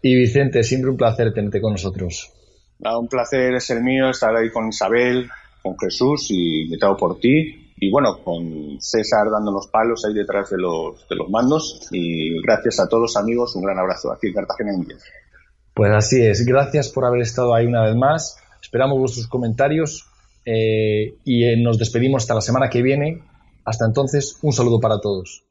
B: Y Vicente, siempre un placer tenerte con nosotros.
C: un placer es el mío estar ahí con Isabel, con Jesús y invitado por ti. Y bueno, con César dándonos palos ahí detrás de los, de los mandos. Y gracias a todos amigos, un gran abrazo aquí en Cartagena, India.
B: Pues así es, gracias por haber estado ahí una vez más. Esperamos vuestros comentarios eh, y eh, nos despedimos hasta la semana que viene. Hasta entonces, un saludo para todos.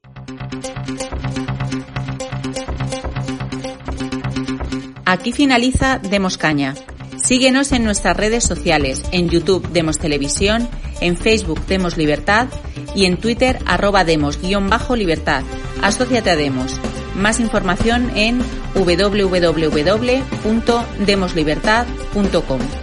E: Aquí finaliza Demos Caña. Síguenos en nuestras redes sociales, en YouTube Demos Televisión, en Facebook Demos Libertad y en Twitter arroba demos-libertad. Asociate a Demos. Más información en www.demoslibertad.com.